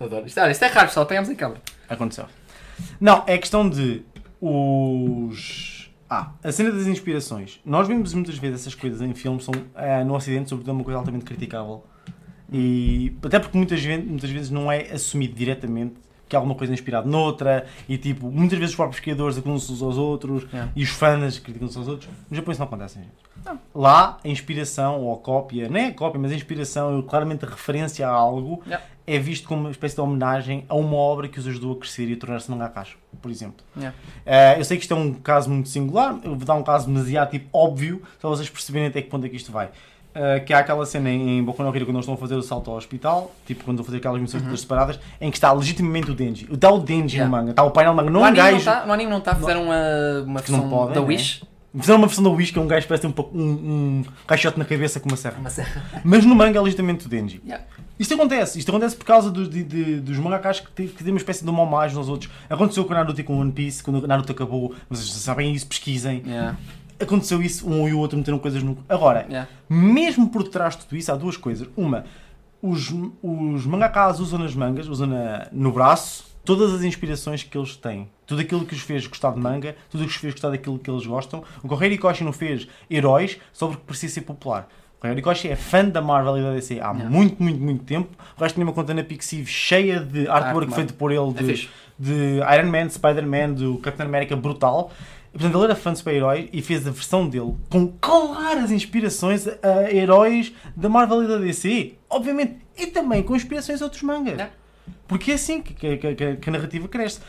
Adoro. Isto, olha, isto é raro, pessoal, pegamos em câmara. Aconteceu. Não, é questão de os. Ah, a cena das inspirações. Nós vemos muitas vezes essas coisas em filmes, são, eh, no Ocidente, sobretudo, é uma coisa altamente criticável. E até porque muitas vezes, muitas vezes não é assumido diretamente que alguma coisa inspirada noutra, e tipo, muitas vezes os próprios criadores acusam-se uns aos outros Yeah. e os fãs criticam-se aos outros. No Japão isso não acontece, gente. Lá, a inspiração ou a cópia, não é a cópia, mas a inspiração, claramente a referência a algo, Yeah. é visto como uma espécie de homenagem a uma obra que os ajudou a crescer e a tornar-se mangakas, por exemplo. Yeah. Eh, eu sei que isto é um caso muito singular, eu vou dar um caso demasiado tipo, óbvio, para vocês perceberem até que ponto é que isto vai. Eh, que há aquela cena em, em Boku no Hero quando eles estão a fazer o salto ao hospital, tipo quando estão a fazer aquelas missões todas separadas, em que está legitimamente o Denji. Está o Denji Uhum. Yeah. no manga, está o painel manga, não no, um anime não gajo. tá, no anime não está, fizeram uma, uma não versão podem, da né? Wish. Fizeram uma versão da Wish que é um gajo que parece ter um, um, um caixote na cabeça com uma serra. Uma serra. Mas no manga é legitimamente o Denji. Yeah. Isto acontece, isto acontece por causa dos, de, de- dos mangakas que têm que têm uma espécie de uma homagem aos outros. Aconteceu com o Naruto e com o One Piece, quando o Naruto acabou, vocês sabem isso, pesquisem. Yeah. Aconteceu isso, um e o outro meteram coisas no. Agora, Yeah. mesmo por trás de tudo isso, há duas coisas. Uma, os, os mangakas usam nas mangas, usam na- no braço, todas as inspirações que eles têm. Tudo aquilo que os fez gostar de manga, tudo o que os fez gostar daquilo que eles gostam. O Correio Koshi não fez heróis só porque precisa ser popular. O Correio Koshi é fã da Marvel e da DC há Yeah. muito, muito, muito tempo. O resto tinha uma conta na Pixiv cheia de artwork Arte, feito por ele É de, fixe. de Iron Man, Spider-Man, do Capitão América brutal. Portanto, ele era fã de super-heróis e fez a versão dele com claras inspirações a heróis da Marvel e da DC. Obviamente. E também com inspirações a outros mangas. É. Porque é assim que, que- que- que a narrativa cresce.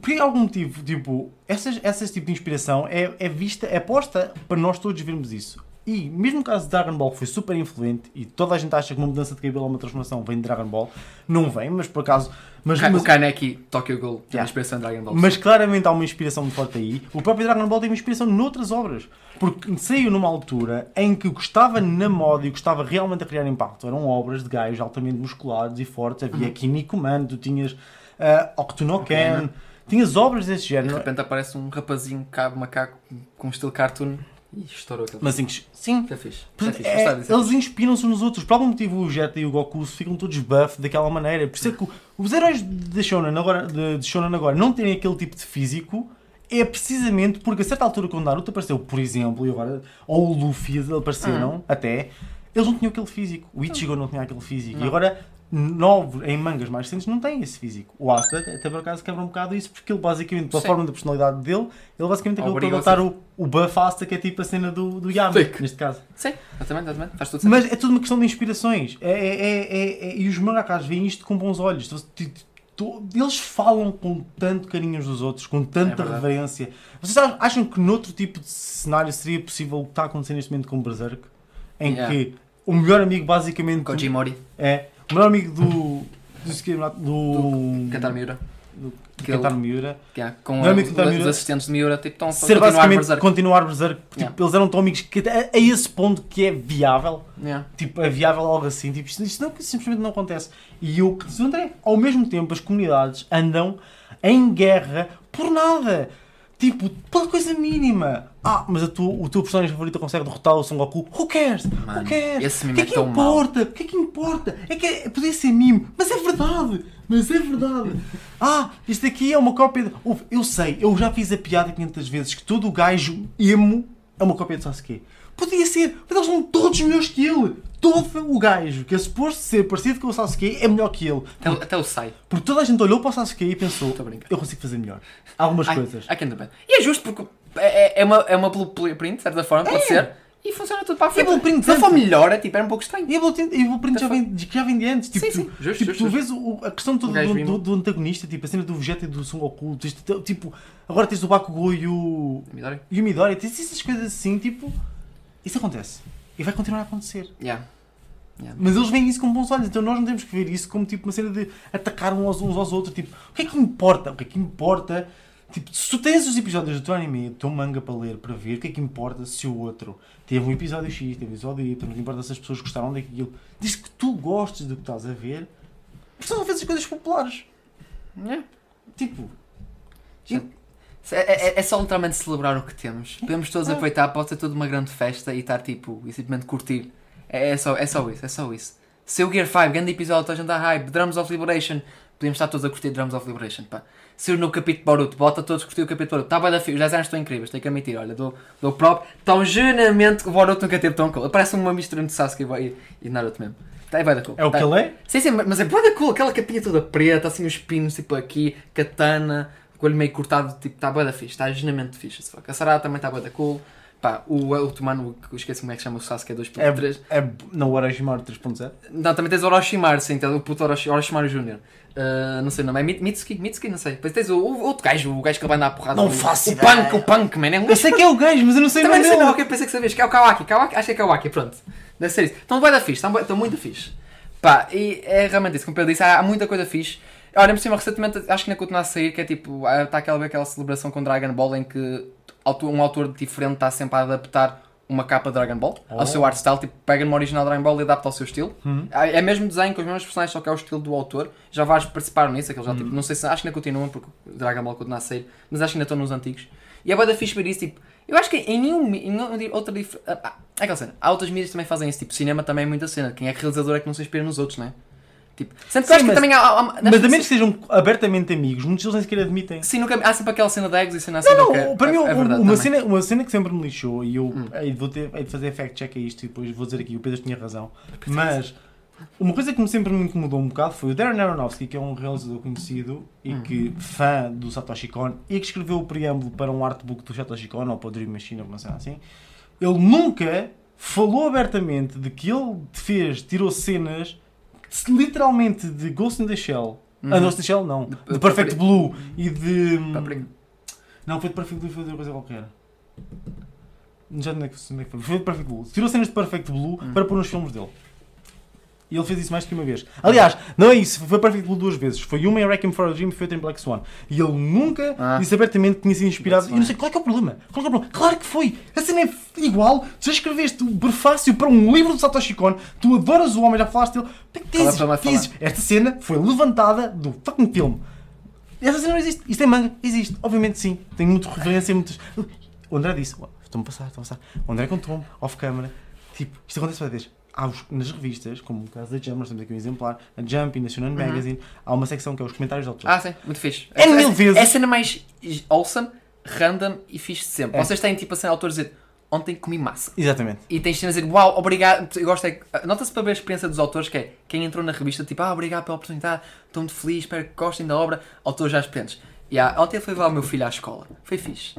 Por algum motivo, tipo, essas, essas tipo de inspiração é, é vista, é posta para nós todos vermos isso. E mesmo no caso de Dragon Ball, que foi super influente, e toda a gente acha que uma mudança de cabelo ou uma transformação vem de Dragon Ball, não vem, mas por acaso. Mas, Ka- mas- O Kaneki, Tokyo Ghoul, tem Yeah. uma inspiração em Dragon Ball. mas claramente há uma inspiração muito forte aí. O próprio Dragon Ball tem uma inspiração noutras obras. Porque saiu numa altura em que o que estava na moda e o que estava realmente a criar impacto eram obras de gajos altamente musculados e fortes. Havia Uhum. Kinnikuman, tu tinhas uh, Octonoken, Ken. tinhas obras desse de género. repente aparece um rapazinho, cabo, macaco, com um estilo cartoon e estourou aquele. Mas sim, Isso é fixe. Isso é disso, eles inspiram-se uns nos outros. Por algum motivo o Jetta e o Goku ficam todos buff daquela maneira. Por isso é que os heróis de Shonen agora, de, de Shonen agora não terem aquele tipo de físico é precisamente porque a certa altura quando Naruto apareceu, por exemplo, e agora, ou o Luffy eles apareceram até, eles não tinham aquele físico. O Ichigo não tinha aquele físico. E Não. agora novos em mangas mais recentes não têm esse físico. O Asta até por acaso quebra um bocado isso porque ele basicamente, pela Sim. forma da personalidade dele, ele basicamente acabou por adotar o, o buff Asta que é tipo a cena do, do Yami, Thick. neste caso. Sim, exatamente, exatamente. Faz tudo. Mas é tudo uma questão de inspirações. É, é- é- é- é- e os mangakas veem isto com bons olhos. Tu- Eles falam com tanto carinho uns dos outros, com É tanta verdade. reverência. Vocês ach- acham que noutro tipo de cenário seria possível o que está acontecendo neste momento com Berserk? Em Yeah. que o melhor amigo basicamente Koji Mori, é o melhor amigo do. do, Skid- do, Kentaro Miura, do que Kentaro Miura. que é, com a- amigo de Kentaro os Miura. assistentes de Miura, tipo, estão a Ser continuar a basicamente Berserk. continuar Berserk. Tipo, Yeah. Eles eram tão amigos que até a esse ponto que é viável. Yeah. Tipo, é viável algo assim. Tipo, isto, isto não, simplesmente não acontece. E o que André, ao mesmo tempo, as comunidades andam em guerra por nada. Tipo, pela coisa mínima. Ah, mas a tua, o teu personagem favorito consegue derrotar o Son Goku. Who cares? Mano, Who cares? esse meme que é é que mau. importa? O que é que importa? É que é, podia ser mime, mas é verdade. Mas é verdade. Ah, isto aqui é uma cópia. De... Ouve, Eu sei, eu já fiz a piada 500 vezes que todo o gajo emo é uma cópia de Sasuke. Podia ser, mas eles são todos melhores que ele. Todo o gajo que é suposto ser parecido com o Sasuke é melhor que ele. Até, o- até o Sai. Porque toda a gente olhou para o Sasuke e pensou: eu consigo fazer melhor. Algumas Ai, coisas. I can do better. E é justo porque é, é- é uma, é uma blueprint, de certa forma, pode ser. E funciona tudo para a frente. blueprint, Se não for melhor, é tipo, era um pouco estranho. E Blueprint, e Blueprint já, vem, que já vem de antes. Tipo, Sim, sim. tu, Justo, tipo, justo, tu vês o- a questão toda do, do, do antagonista, tipo, a cena do Vegeta e do Son Goku. Tipo, agora tens o Bakugou e o, Midori? e o Midori. Tens essas coisas assim, tipo... Isso acontece. E vai continuar a acontecer. Yeah. Yeah. Mas eles veem isso com bons olhos, então nós não temos que ver isso como tipo uma cena de atacar uns aos, outros. Tipo, o que é que importa? O que é que importa? Tipo, se tu tens os episódios do teu anime, do teu manga para ler, para ver, o que é que importa se o outro teve um episódio X, teve um episódio Y, não importa se as pessoas gostaram daquilo. Diz que tu gostes do que estás a ver, porque são às vezes coisas populares. Yeah. Tipo, É, é- é só literalmente celebrar o que temos. Podemos todos Ah. aproveitar, pode ser toda uma grande festa e estar tipo, e simplesmente curtir. É, é só, é só isso, é só isso. Se o Gear 5, grande episódio, toda a gente hype, Drums of Liberation, podemos estar todos a curtir Drums of Liberation, pá. Se o no capítulo Boruto, bota todos a curtir o capítulo Boruto. Está bem da fio, os desenhos estão incríveis, tenho que admitir, olha, dou, dou próprio. Tão genuinamente que o Boruto nunca teve tão cool. Parece uma mistura entre Sasuke e, e Naruto mesmo. Tá, é da cool. é o Tá- que ele é. Sim, sim, mas é da cool, aquela capinha toda preta, assim os pinos tipo aqui, katana, com o olho meio cortado, tipo, está bué da fixe, está genuinamente fixe. fuck. A Sarada também está bué da cool. Pá, o outro mano, que eu esqueci como é que chama o Sasuke, é 2.3. É, é não o Orochimaru 3.0. Não, também tens o Orochimaru, sim, tens o puto Orochi, Orochimaru Jr. Uh, não sei o nome, é Mi- Mitsuki? Mitsuki, não sei. Depois tens o, o outro gajo, o gajo que ele vai andar a porrada. Não o, faço o ideia. punk, o punk, man. É um Eu sei que é o gajo, mas eu não sei o também nome não sei não, ok, pensei que sabias, que é o Kawaki. Kawaki acho que é Kawaki, pronto. Deve ser isso. Estão bem da fixe, estão, muito fixe. Pá, e é realmente isso, como o Pedro disse, há, há muita coisa fixe. Olha, por cima, recentemente, acho que ainda continua a sair, que é tipo, ah, está aquela, aquela celebração com Dragon Ball em que um autor diferente está sempre a adaptar uma capa de Dragon Ball ao Oh. seu art style, tipo, pega no original Dragon Ball e adapta ao seu estilo. Uhum. É é mesmo desenho com os mesmos personagens, só que é o estilo do autor. Já vários participaram nisso, aqueles já, tipo, não sei se, acho que ainda continuam, porque o Dragon Ball continua a sair, mas acho que ainda estão nos antigos. E é bué da fixe ver isso, tipo, eu acho que em nenhum, em outra dif- ah, ah, é aquela cena, há outras mídias que também fazem isso, tipo, cinema também é muita cena, quem é realizador é que não se inspira nos outros, não é? Tipo, sempre que eu Sim, acho que mas- também há, há, há Mas a menos que sejam abertamente amigos, muitos deles nem sequer admitem. Sim, nunca, há sempre aquela cena de egos e cena assim. Não, que não, para mim, é, é uma, também. cena, uma cena que sempre me lixou, e eu Hum. hei vou ter, hei de fazer fact check a isto e depois vou dizer aqui, o Pedro tinha razão, mas Uma coisa que me sempre me incomodou um bocado foi o Darren Aronofsky, que é um realizador conhecido e Hum. que fã do Satoshi Kon e que escreveu o preâmbulo para um artbook do Satoshi Kon ou para o Dream Machine ou uma cena assim. Ele nunca falou abertamente de que ele fez, tirou cenas literalmente de Ghost in the Shell. Uhum. Ah, Ghost in the Shell não. De- De Perfect Blue e de. Paprika. Não, foi de Perfect Blue, foi de coisa qualquer. Já não é que é que foi. Foi de Perfect Blue. Tirou cenas de Perfect Blue Hum. para pôr nos filmes dele. E ele fez isso mais que uma vez. Aliás, não é isso, foi Perfect Blue duas vezes. Foi uma em Wrecking for a Dream e foi outra em Black Swan. E ele nunca Ah. disse abertamente que tinha sido inspirado. E não sei qual é que é o problema. Qual é é o problema? Claro que foi! A cena é igual. Tu já escreveste o prefácio para um livro do Satoshi Kon, tu adoras o homem, já falaste dele. É é dizes? Dizes, Esta cena foi levantada do fucking filme. Essa cena não existe. Isto é manga? Existe. Obviamente sim. Tem muita referência, muitas. O André disse. Estou-me a passar, estou a passar. O André contou-me, off-camera. Tipo, isto acontece várias vezes. Os- nas revistas, como no caso da Jump, nós temos aqui um exemplar, a Jump e National Magazine, há uma secção que é os comentários de autores. Ah, sim, muito fixe. É mil a- vezes. É a cena mais awesome, random e fixe de sempre. É. Vocês têm tipo a cena autor dizer ontem comi massa. Exatamente. E tens cenas a dizer uau, obrigado. Eu gosto é que. Nota-se para ver a experiência dos autores que é quem entrou na revista, tipo, ah, obrigado pela oportunidade, estou muito feliz, espero que gostem da obra. Autores já experientes. E ah, ontem fui levar o meu filho à escola. Foi fixe.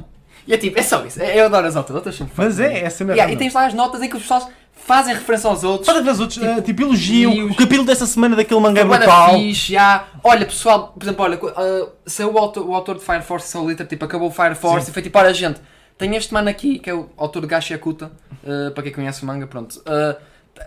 E é tipo, é só isso. É- Eu adoro as autores. Autores Mas é, é a cena Yeah, e tens lá as notas em que os pessoas fazem referência aos outros. Para ver os outros, Tipo, eh, tipo, elogiam. O capítulo dessa semana daquele mangá é brutal. fixe, já. Olha, pessoal, por exemplo, olha, uh, saiu o autor, o autor de Fire Force Soul Eater, tipo, acabou o Fire Force Sim. e foi tipo, olha, gente, tem este mano aqui, que é o autor de Gashi Akuta, uh, para quem conhece o manga, pronto. Uh,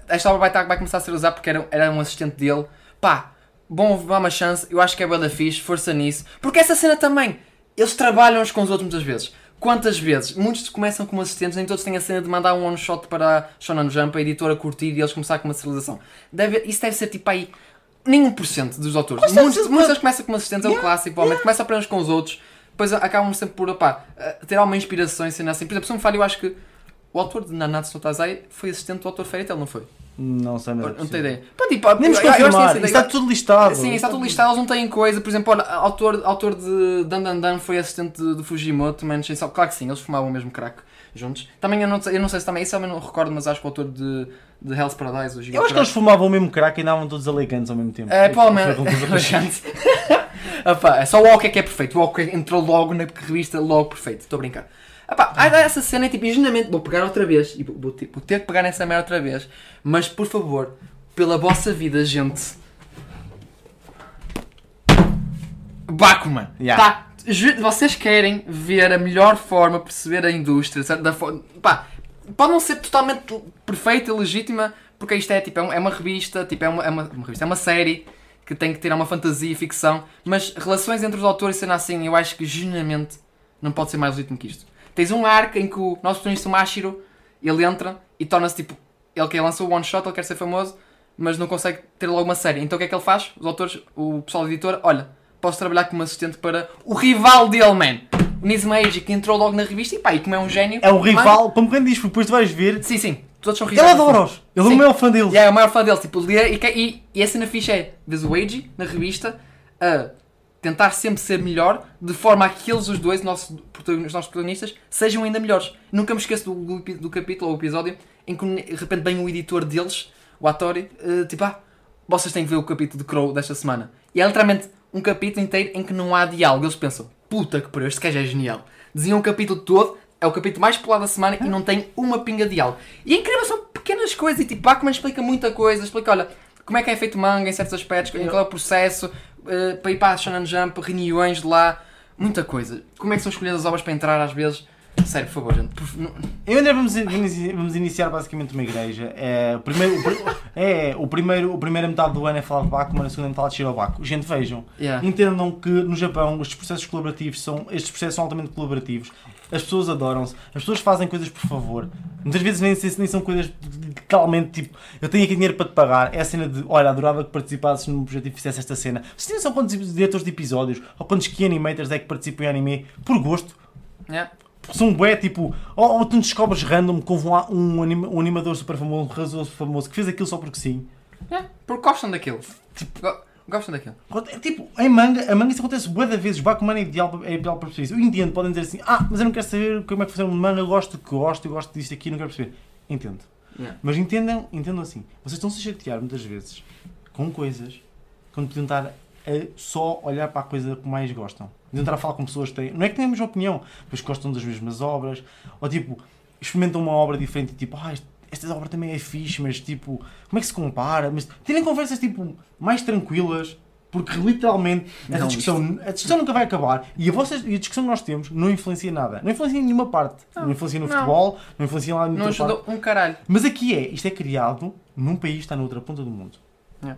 esta obra vai, estar- vai começar a ser usada porque era, era um assistente dele. Pá, bom, dá uma chance, eu acho que é da fixe, força nisso. Porque essa cena também, eles trabalham uns com os outros muitas vezes. Quantas vezes? Muitos começam como assistentes, nem todos têm a cena de mandar um one shot para a Shonen Jump, a editora curtir e eles começar com uma serialização. Deve, isso deve ser tipo aí nenhum por cento dos autores. Certeza, Muitos, muitos deles começam como assistentes, é o Yeah, clássico, provavelmente começam a aprender uns com os outros, depois acabam sempre por opá, a ter alguma inspiração e cena assim. Por exemplo, se não me falho, eu acho que o autor de Nanatsu no Taizai foi assistente do autor Fairy Tail, não foi? Não sei, mas. é não tenho ideia. Pá, tipo, eu acho que confirmar. essa Isso ideia- está tudo listado. Sim, está tudo listado, eles não têm coisa. Por exemplo, olha, autor, autor de Dan Dan Dan foi assistente de, de Fujimoto, Man Chainsaw. Claro que sim, eles fumavam o mesmo crack juntos. Também eu não, sei- eu não sei se também, isso eu não recordo, mas acho que o autor de, de Hell's Paradise, o Eu acho que eles fumavam o mesmo crack e andavam todos elegantes ao mesmo tempo. É, cheguei. Epá, é só o Walker que é perfeito. O Walker entrou logo na revista, logo perfeito. Estou a brincar. Epá, há essa cena é tipo, genuinamente, vou pegar outra vez. E vou, vou ter, vou ter que pegar nessa merda outra vez. Mas, por favor, pela vossa vida, gente. Bakuman. Yeah. Tá, vocês querem ver a melhor forma, perceber a indústria, certo? Da pá, pode não ser totalmente perfeita e legítima, porque isto é tipo, é é uma revista, tipo, é uma, é uma, uma revista, é uma série que tem que ter uma fantasia e ficção, mas relações entre os autores sendo assim, eu acho que genuinamente não pode ser mais legítimo que isto. Tens um arco em que o nosso protagonista, o Mashiro, ele entra e torna-se tipo, ele quer lançar o one shot, ele quer ser famoso, mas não consegue ter logo uma série. Então o que é que ele faz? Os autores, o pessoal da editora, olha, posso trabalhar como assistente para o rival dele, man. O Eiji, que entrou logo na revista e pá, e como é um gênio. É um mano- rival, como quem diz, porque depois tu vais ver. Sim, sim, todos são Ele rivais. adora-os. Ele é o maior fã deles. E é o maior fã dele, tipo, lê e, que- e, e a cena fixe é, vês o Eiji na revista a tentar sempre ser melhor, de forma a que eles, os dois, os nossos, os nossos protagonistas, sejam ainda melhores. Nunca me esqueço do, do, do capítulo ou episódio em que de repente vem o editor deles, o Atori, eh, tipo, ah, vocês têm que ver o capítulo de Crow desta semana. E é literalmente um capítulo inteiro em que não há diálogo. Eles pensam, puta que pariu, este gajo é genial. Diziam o capítulo todo, é o capítulo mais popular da semana e não tem uma pinga de diálogo. E é incrível, são pequenas coisas e tipo, Bakuman explica muita coisa, explica, olha, como é que é feito manga em certos aspectos, qual é o processo, eh, para ir para a Shonen Jump, reuniões de lá, muita coisa. Como é que são escolhidas as obras para entrar às vezes? Sério, por favor, gente. Eu André vamos, vamos iniciar basicamente uma igreja. É, o primeiro, o, pri- é, o primeiro, a primeira metade do ano é falar de Bakuman, a segunda metade de Shirobako. Gente, vejam. Yeah. Entendam que no Japão estes processos colaborativos são, estes processos são altamente colaborativos. As pessoas adoram-se, as pessoas fazem coisas por favor. Muitas vezes nem, nem são coisas totalmente tipo, eu tenho aqui dinheiro para te pagar. É a cena de, olha, adorava que participasses num projeto e fizesse esta cena. Vocês têm noção quantos diretores de episódios ou quantos key animators é que participam em anime por gosto? Yeah. São bué, tipo, ou, ou tu descobres random que houve um, um, anima- um animador super famoso, um famoso, que fez aquilo só porque sim. Yeah. Porque gostam daquilo. Tipo, gostam daquilo. É tipo, em manga, a manga isso acontece de vezes, Bakuman é ideal, é ideal para perceber isso. Eu entendo, podem dizer assim, ah, mas eu não quero saber como é que fazer um manga, eu gosto do que gosto, eu gosto disto aqui, não quero perceber. Entendo. Yeah. Mas entendam, entendam assim, vocês estão-se a chatear muitas vezes com coisas quando podiam estar a só olhar para a coisa que mais gostam. Podiam estar a falar com pessoas que têm, não é que têm a mesma opinião, mas gostam das mesmas obras, ou tipo, experimentam uma obra diferente e tipo, ah, este- esta obra também é fixe, mas tipo, como é que se compara? Mas terem conversas tipo mais tranquilas, porque literalmente essa Não, discussão, a discussão nunca vai acabar e a, vossa, e a discussão que nós temos não influencia nada. Não influencia em nenhuma parte. Não, influencia no não. futebol, não influencia lá em Não ajudou um caralho. Mas aqui é, isto é criado num país que está na outra ponta do mundo. É.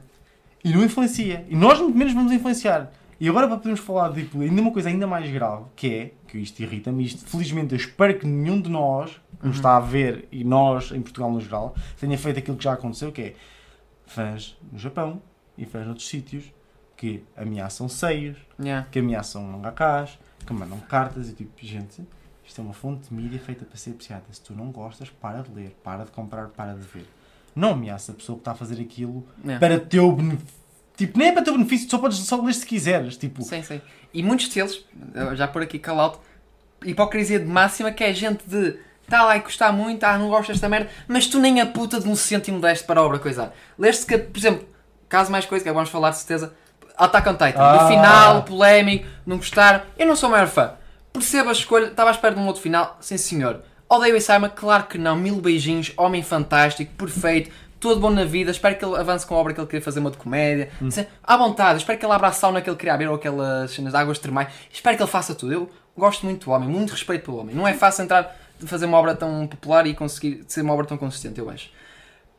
E não influencia. E nós muito menos vamos influenciar. E agora para podermos falar de tipo, ainda uma coisa ainda mais grave, que é, que isto irrita-me, isto felizmente eu espero que nenhum de nós, nos está a ver, e nós em Portugal no geral, tenha feito aquilo que já aconteceu, que é fãs no Japão e fãs noutros sítios que ameaçam seios, Yeah. que ameaçam mangakas, que mandam cartas e tipo, gente, isto é uma fonte de mídia feita para ser apreciada. Se tu não gostas, para de ler, para de comprar, para de ver. Não ameaça a pessoa que está a fazer aquilo Yeah. para teu benefício. Tipo, nem é para teu benefício, só podes só ler se quiseres. Tipo, Sim, sim. E muitos deles, já por aqui call out, hipocrisia de máxima, que é gente de está lá e custar muito, ah, não gosto desta merda, mas tu nem a puta de um cêntimo deste para a obra coisar. Leste que, por exemplo, caso mais coisa que vamos falar de certeza, Attack on Titan, Ah. do final, polémico, não gostaram, eu não sou o maior fã. Percebo a escolha, estava à espera de um outro final, sim senhor. Odeio o Isayama, claro que não, mil beijinhos, homem fantástico, perfeito, todo bom na vida, espero que ele avance com a obra que ele queria fazer, uma de comédia, Se- à vontade, espero que ele abra a sauna que ele queria abrir ou aquelas cenas de águas termais, espero que ele faça tudo. Eu gosto muito do homem, muito respeito pelo homem. Não é fácil entrar, fazer uma obra tão popular e conseguir ser uma obra tão consistente, eu acho.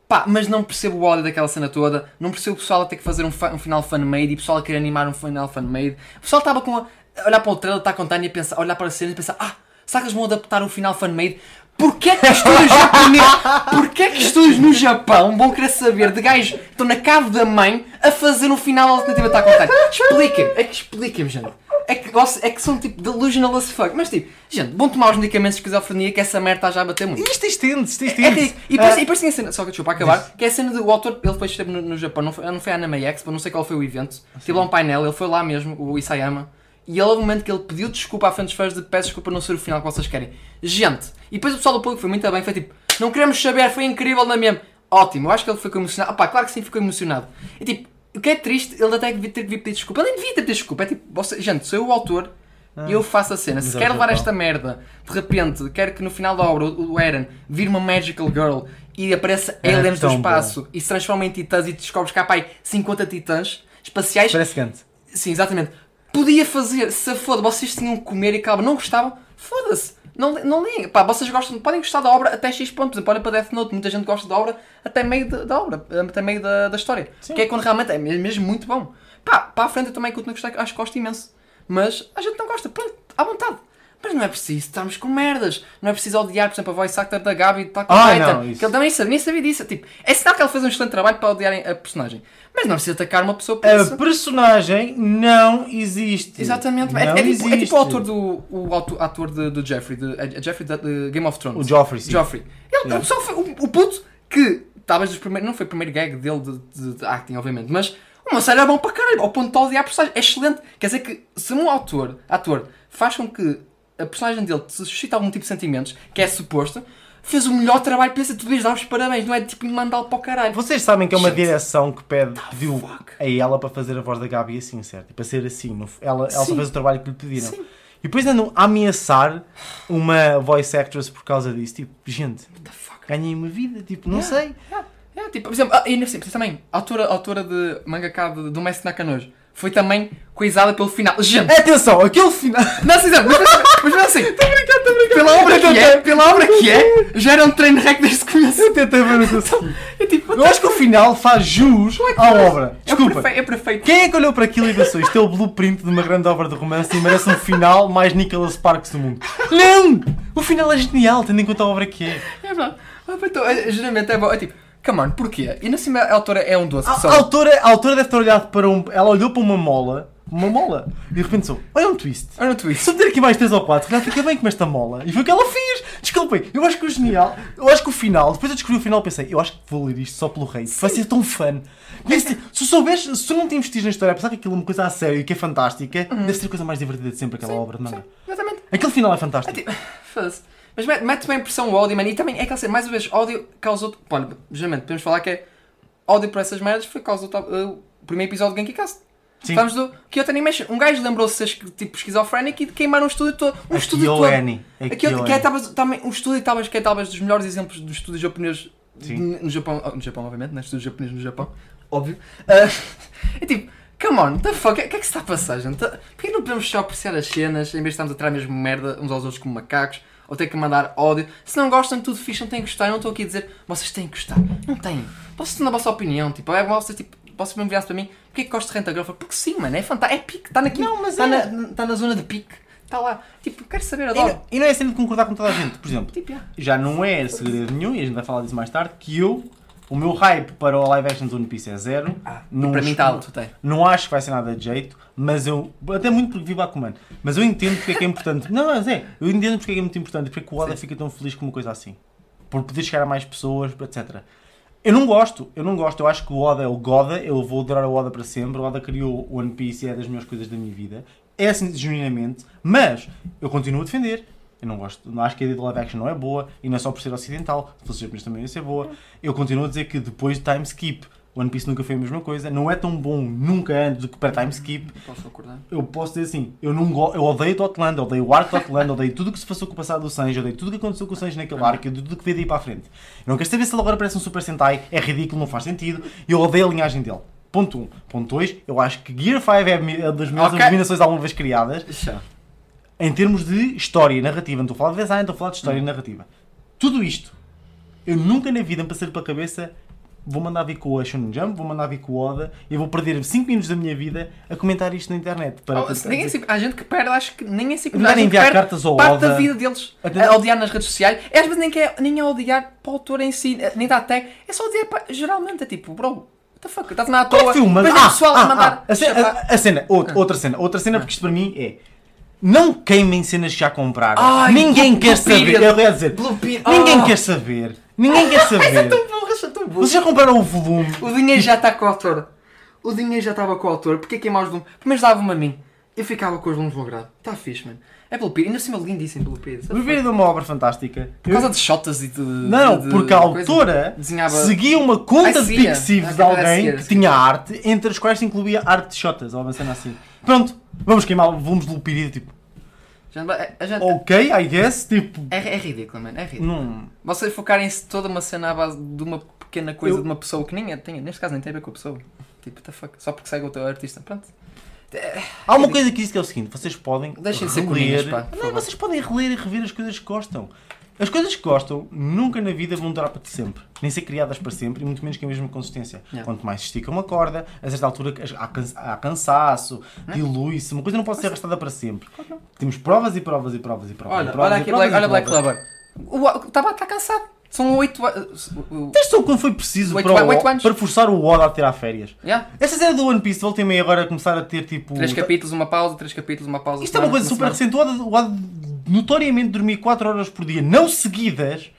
Pá, mas não percebo o ódio daquela cena toda, não percebo o pessoal a ter que fazer um, um final fan-made e o pessoal a querer animar um final fan-made. O pessoal estava com a, a olhar para o trailer, está a contar e a pensar, olhar para a cena e pensar, ah, será que eles vão adaptar um final fan-made? Porquê que estúdios japoneses, porquê que estúdios no Japão vão querer saber de gajos que estão na cave da mãe a fazer um final alternativo a contar? Expliquem-me, é que expliquem-me, gente. É que, é que são tipo delusional as fuck. Mas tipo, gente, vão tomar os medicamentos de esquizofrenia que essa merda está já a bater muito. isto estende-se, isto É estende-se. ridículo. E depois, e depois tem a cena, só que desculpa, para acabar, que é a cena do autor, ele depois esteve no, no Japão, não foi, não foi a Anime Expo, não sei qual foi o evento, teve lá um painel, ele foi lá mesmo, o Isayama, e ele, um momento que ele pediu desculpa à frente dos fãs de peço desculpa não ser o final que vocês querem. Gente, e depois o pessoal do público foi muito bem, foi tipo, não queremos saber, foi incrível na mesmo. Ótimo, eu acho que ele ficou emocionado. Ah pá, claro que sim, ficou emocionado. E tipo, o que é triste, ele até devia ter que vir pedir desculpa. Ele nem devia ter pedido desculpa. É tipo, você, gente, sou eu o autor e eu faço a cena. Se é quer levar esta merda, de repente, quer que no final da obra o o Eren vire uma Magical Girl e apareça Era aliens do espaço e se transforma em titãs e descobres que há pai 50 titãs espaciais. Parece Gant. Sim, exatamente. Podia fazer, se foda, vocês tinham que comer e calma, não gostavam, foda-se. Não, não liguem. Pá, vocês gostam, podem gostar da obra até X ponto. Por exemplo, olha para Death Note, muita gente gosta da obra até meio da, da obra, até meio da, da história. Que é quando realmente é mesmo, muito bom. Pá, para a frente eu também continuo a gostar, acho que gosto imenso. Mas a gente não gosta, pronto, à vontade. Mas não é preciso estarmos com merdas. Não é preciso odiar, por exemplo, a voice actor da Gabi de Taco Ah, Titan. não, isso. que ele também sabia, nem sabia disso. Tipo, é sinal que ele fez um excelente trabalho para odiarem a personagem. Mas não precisa atacar uma pessoa por A isso. personagem não existe. Exatamente. Não É, é tipo, é existe. tipo o autor do o autor, ator de, do Jeffrey, de, é Jeffrey de, de Game of Thrones. O Joffrey, sim. Joffrey. Ele, Yeah. pessoal foi, o, o puto que talvez dos primeiros, não foi o primeiro gag dele de, de- acting, obviamente, mas uma série é bom para caralho, ao ponto de odiar a personagem. É excelente. Quer dizer que se um autor, ator, faz com que a personagem dele te suscite algum tipo de sentimentos, que é suposto, fez o melhor trabalho, pensa, tu deves dar os parabéns, não é tipo mandá-lo para o caralho. Vocês sabem que é uma Gente. direção que pede, pediu fuck? a ela para fazer a voz da Gabi assim, certo? E para ser assim. no- ela ela só Sim. fez o trabalho que lhe pediram. Sim. E depois andam a ameaçar uma voice actress por causa disso. Tipo, gente, What the fuck? ganhei uma vida. Tipo, não Yeah. sei. É, tipo, por exemplo, ah, e ainda assim, também, a autora, a autora de mangaka de- do Mestre Nakanojo foi também coisada pelo final. Gente, Atenção, aquele final. não assim, mas, mas, mas assim, pela obra que é, pela obra que é, já era um treino rec desde que começo. Eu tentei ver o assim. É tipo, Eu acho que o final faz jus à obra. é Desculpa. perfeito, é perfeito. Quem é que olhou para aquilo e pensou isto é o blueprint de uma grande obra de romance e merece um final mais Nicholas Sparks do mundo? Não! O final é genial, tendo em conta a obra que é. É verdade. Ah, então, é, geralmente é bom. É tipo, come on, porquê? E na cima a autora é um doce. A, só. a autora, a autora deve ter olhado para um. Ela olhou para uma mola, uma mola, e de repente pensou: olha um twist. Olha no twist. Se eu meter aqui mais 3 ou 4, já fica bem com esta mola. E foi o que ela fez. Desculpem, eu acho que o genial, eu acho que o final, depois eu descobri o final, pensei: eu acho que vou ler isto só pelo rei. Vai ser tão fã. Ser- se souberes, se tu não te investires na história, apesar que aquilo é uma coisa a sério e que é fantástica, deve ser a coisa mais divertida de sempre aquela obra de manga. Exatamente. Aquele final é É fantástico. tipo, foda-se. Mas mete, mete bem pressão o ódio, mano. E também é aquela cena, mais uma vez, ódio causou. Olha, geralmente podemos falar que é ódio por essas merdas foi top- uh, o primeiro episódio do Genki Cast. Sim. Falamos do Kyoto Animation. Um gajo lembrou-se de ser tipo esquizofrénico e de queimar um estúdio todo. Um A estúdio todo. A Aquilo, que é talvez, também, um estúdio talvez, que é talvez dos melhores exemplos dos estúdios japoneses Sim. n- no Japão, oh, no Japão obviamente, né? estúdios japoneses no Japão, óbvio. Ah, é tipo, come on, the fuck, o que é que se está a passar, gente? Porquê não podemos só apreciar as cenas em vez de estarmos a tirar mesmo merda uns aos outros como macacos? Ou ter que mandar ódio. Se não gostam, tudo fixe, não têm que gostar. Eu não estou aqui a dizer, vocês têm que gostar. Não têm. Vocês têm a vossa opinião. Tipo, é vocês, tipo, vocês me enviassem para mim, porquê que gosto de Renta Girl? Eu falo, Porque sim, mano, é fantástico. É pique, está aqui. Não, mas está, é. na, está na zona de pique. Está lá. Tipo, quero saber, E adoro. não, e não é cena de concordar com toda a gente. Por exemplo, Tipo, yeah. já não é segredo nenhum, e a gente vai falar disso mais tarde, que eu, o meu hype para o live action do One Piece é zero. não, para mim está alto, tem. não acho que vai ser nada de jeito, mas eu. Até muito porque vivo Bakuman. Mas eu entendo porque é que é importante. Não, mas é. Eu entendo porque é que é muito importante porque é que o Oda Sim. fica tão feliz com uma coisa assim. Por poder chegar a mais pessoas, etc. Eu não gosto, eu não gosto, eu acho que o Oda é o Goda, eu vou adorar o Oda para sempre. O Oda criou o One Piece e é das melhores coisas da minha vida. É assim, genuinamente, mas eu continuo a defender. Eu não gosto, não acho que a ideia de live action não é boa e não é só por ser ocidental, se fosse japonês também ia ser boa. Eu continuo a dizer que depois de time skip, One Piece nunca foi a mesma coisa, não é tão bom nunca antes do que para time skip. Posso concordar? Eu posso dizer assim, eu não go eu odeio Totland, odeio o arco Totland, odeio tudo o que se passou com o passado do Sanji, odeio tudo o que aconteceu com o Sanji naquele arco, odeio tudo o que veio daí para a frente. Eu não quero saber se ele agora parece um Super Sentai, é ridículo, não faz sentido, e eu odeio a linhagem dele. Ponto 1. Um. Ponto 2, eu acho que Gear 5 é a das melhores Ok. abominações alguma vez criadas, Já. Em termos de história e narrativa. Não estou a falar de design, estou a falar de história e narrativa. Tudo isto, eu nunca na vida me passei pela cabeça vou mandar vir com a Shonen Jump, vou mandar vir com o Oda e eu vou perder 5 minutos da minha vida a comentar isto na internet. Para Oh, nem é dizer- assim, há gente que perde, acho que nem é assim Não devem enviar cartas ao parte Oda. da vida deles Até- a odiar nas redes sociais. É, às vezes nem, é, nem é odiar para o autor em si, nem dá tag, é só odiar para. Geralmente é tipo, bro, what the fuck, estás na Qual toa. é que foi uma? Depois é pessoal a mandar. a, cena, a- a cena, outra, outra cena, outra cena, porque isto para mim é. Não queimem cenas que já compraram. Ai, ninguém quer saber. Eu ia dizer, ninguém Ah. quer saber. Ninguém quer saber. Tão burras, são tão. Vocês já compraram o volume? O dinheiro já está com o autor. O dinheiro já estava com o autor. Porquê queimar os volumes? Primeiro dava-me a mim. Eu ficava com os volumes no grado. Está fixe, mano. É pelo Piro. Ainda cima lindíssimo pelo Piro. O Viver é uma obra fantástica. Por causa de shotas e de. Não, de- porque a autora desenhava- seguia uma conta Ai, de pixives Ah, de alguém que tinha arte, entre as quais se incluía arte de shotas, ou uma cena assim. Pronto, vamos queimar, vamos lupir tipo, Já- a gente- ok, I guess, tipo, É, é ridículo, mano. É ridículo. não... Vocês focarem-se toda uma cena à base de uma pequena coisa Eu- de uma pessoa que nem é, tem, neste caso nem tem a ver com a pessoa. Tipo, what the fuck, só porque segue o teu artista. Pronto. Há uma coisa que diz que é o seguinte, vocês podem Deixem de ser reler... coninhas, pá, por não, favor. vocês podem reler e rever as coisas que gostam. As coisas que gostam nunca na vida vão durar para sempre. Nem ser criadas para sempre e muito menos com a mesma consistência. Yeah. Quanto mais se estica uma corda, a certa altura há, can- há cansaço, dilui-se. Uma coisa não pode ser arrastada para sempre. Temos provas e provas e provas e provas. Olha, provas olha aqui, provas Black, olha Black. Clover. O está tá cansado. São 8 anos. Só quando foi preciso Oito para, o, oito para forçar o Oda a ter a férias. Yeah. Essa cena do One Piece, voltei meio agora a começar a ter tipo. 3 capítulos, uma pausa, 3 capítulos, uma pausa. Isto é uma semana, coisa super semana. recente. O Oda, o Oda notoriamente dormia 4 horas por dia, não seguidas.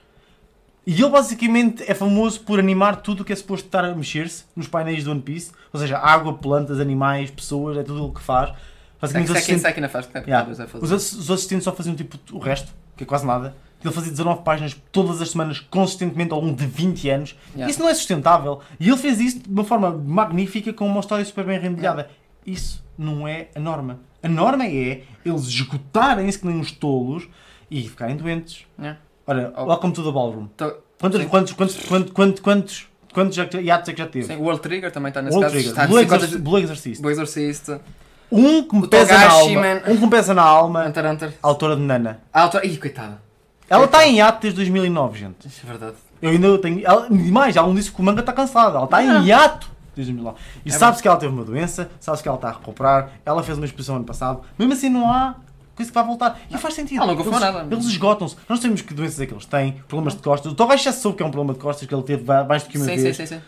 E ele basicamente é famoso por animar tudo o que é suposto estar a mexer-se nos painéis do One Piece. Ou seja, água, plantas, animais, pessoas, é tudo o que faz. Basicamente, que- os assistentes, faz. Yeah. é fazer. os, os assistentes só faziam tipo o resto, que é quase nada. Ele fazia 19 páginas todas as semanas, consistentemente ao longo de 20 anos. Yeah. Isso não é sustentável. E ele fez isso de uma forma magnífica, com uma história super bem rendilhada. Isso não é a norma. A norma é eles esgotarem-se que nem uns tolos e ficarem doentes. Yeah. Ora, Oh. welcome to the ballroom. Tô- Quantos, quantos, quantos, quantos, quantos, quantos, quantos já- hiatos é que já teve? Sim, o World Trigger também está nesse World caso. Trigger, Está Blue, 50 Exorcist, Blue Exorcist. Blue Exorcist. Um que me O pesa na alma. man. Um que me pesa na alma. Hunter Hunter. A autora de Nana. A autora. Ih, coitada. Ela está em hiato desde 2009, gente. Isso é verdade. Eu ainda tenho. Ela, mais, ela não disse que o manga está cansado. Ela está em hiato desde 2009. E É sabe-se que ela teve uma doença, sabe-se que ela está a recuperar. Ela fez uma exposição ano passado. Mesmo assim, não há coisa que vai voltar. E faz sentido. Ela não eles, nada. Eles esgotam-se. Nós sabemos que doenças é que eles têm, problemas de costas. O Togashi já soube que é um problema de costas que ele teve mais do que uma Sim, sim, vez. sim, sim.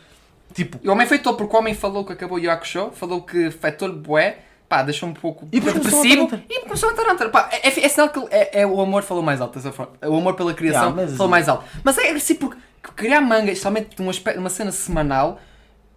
Tipo, E o homem feitou porque o homem falou que acabou o Yakusho, falou que afetou-lhe bué, pá, deixou um pouco E depois começou a depressivo e começou a Hunter. Pá, é, é, é sinal que é, é o amor falou mais alto dessa forma. O amor pela criação Yeah, falou mais alto. Mas é assim porque criar manga, de um aspecto, uma cena semanal,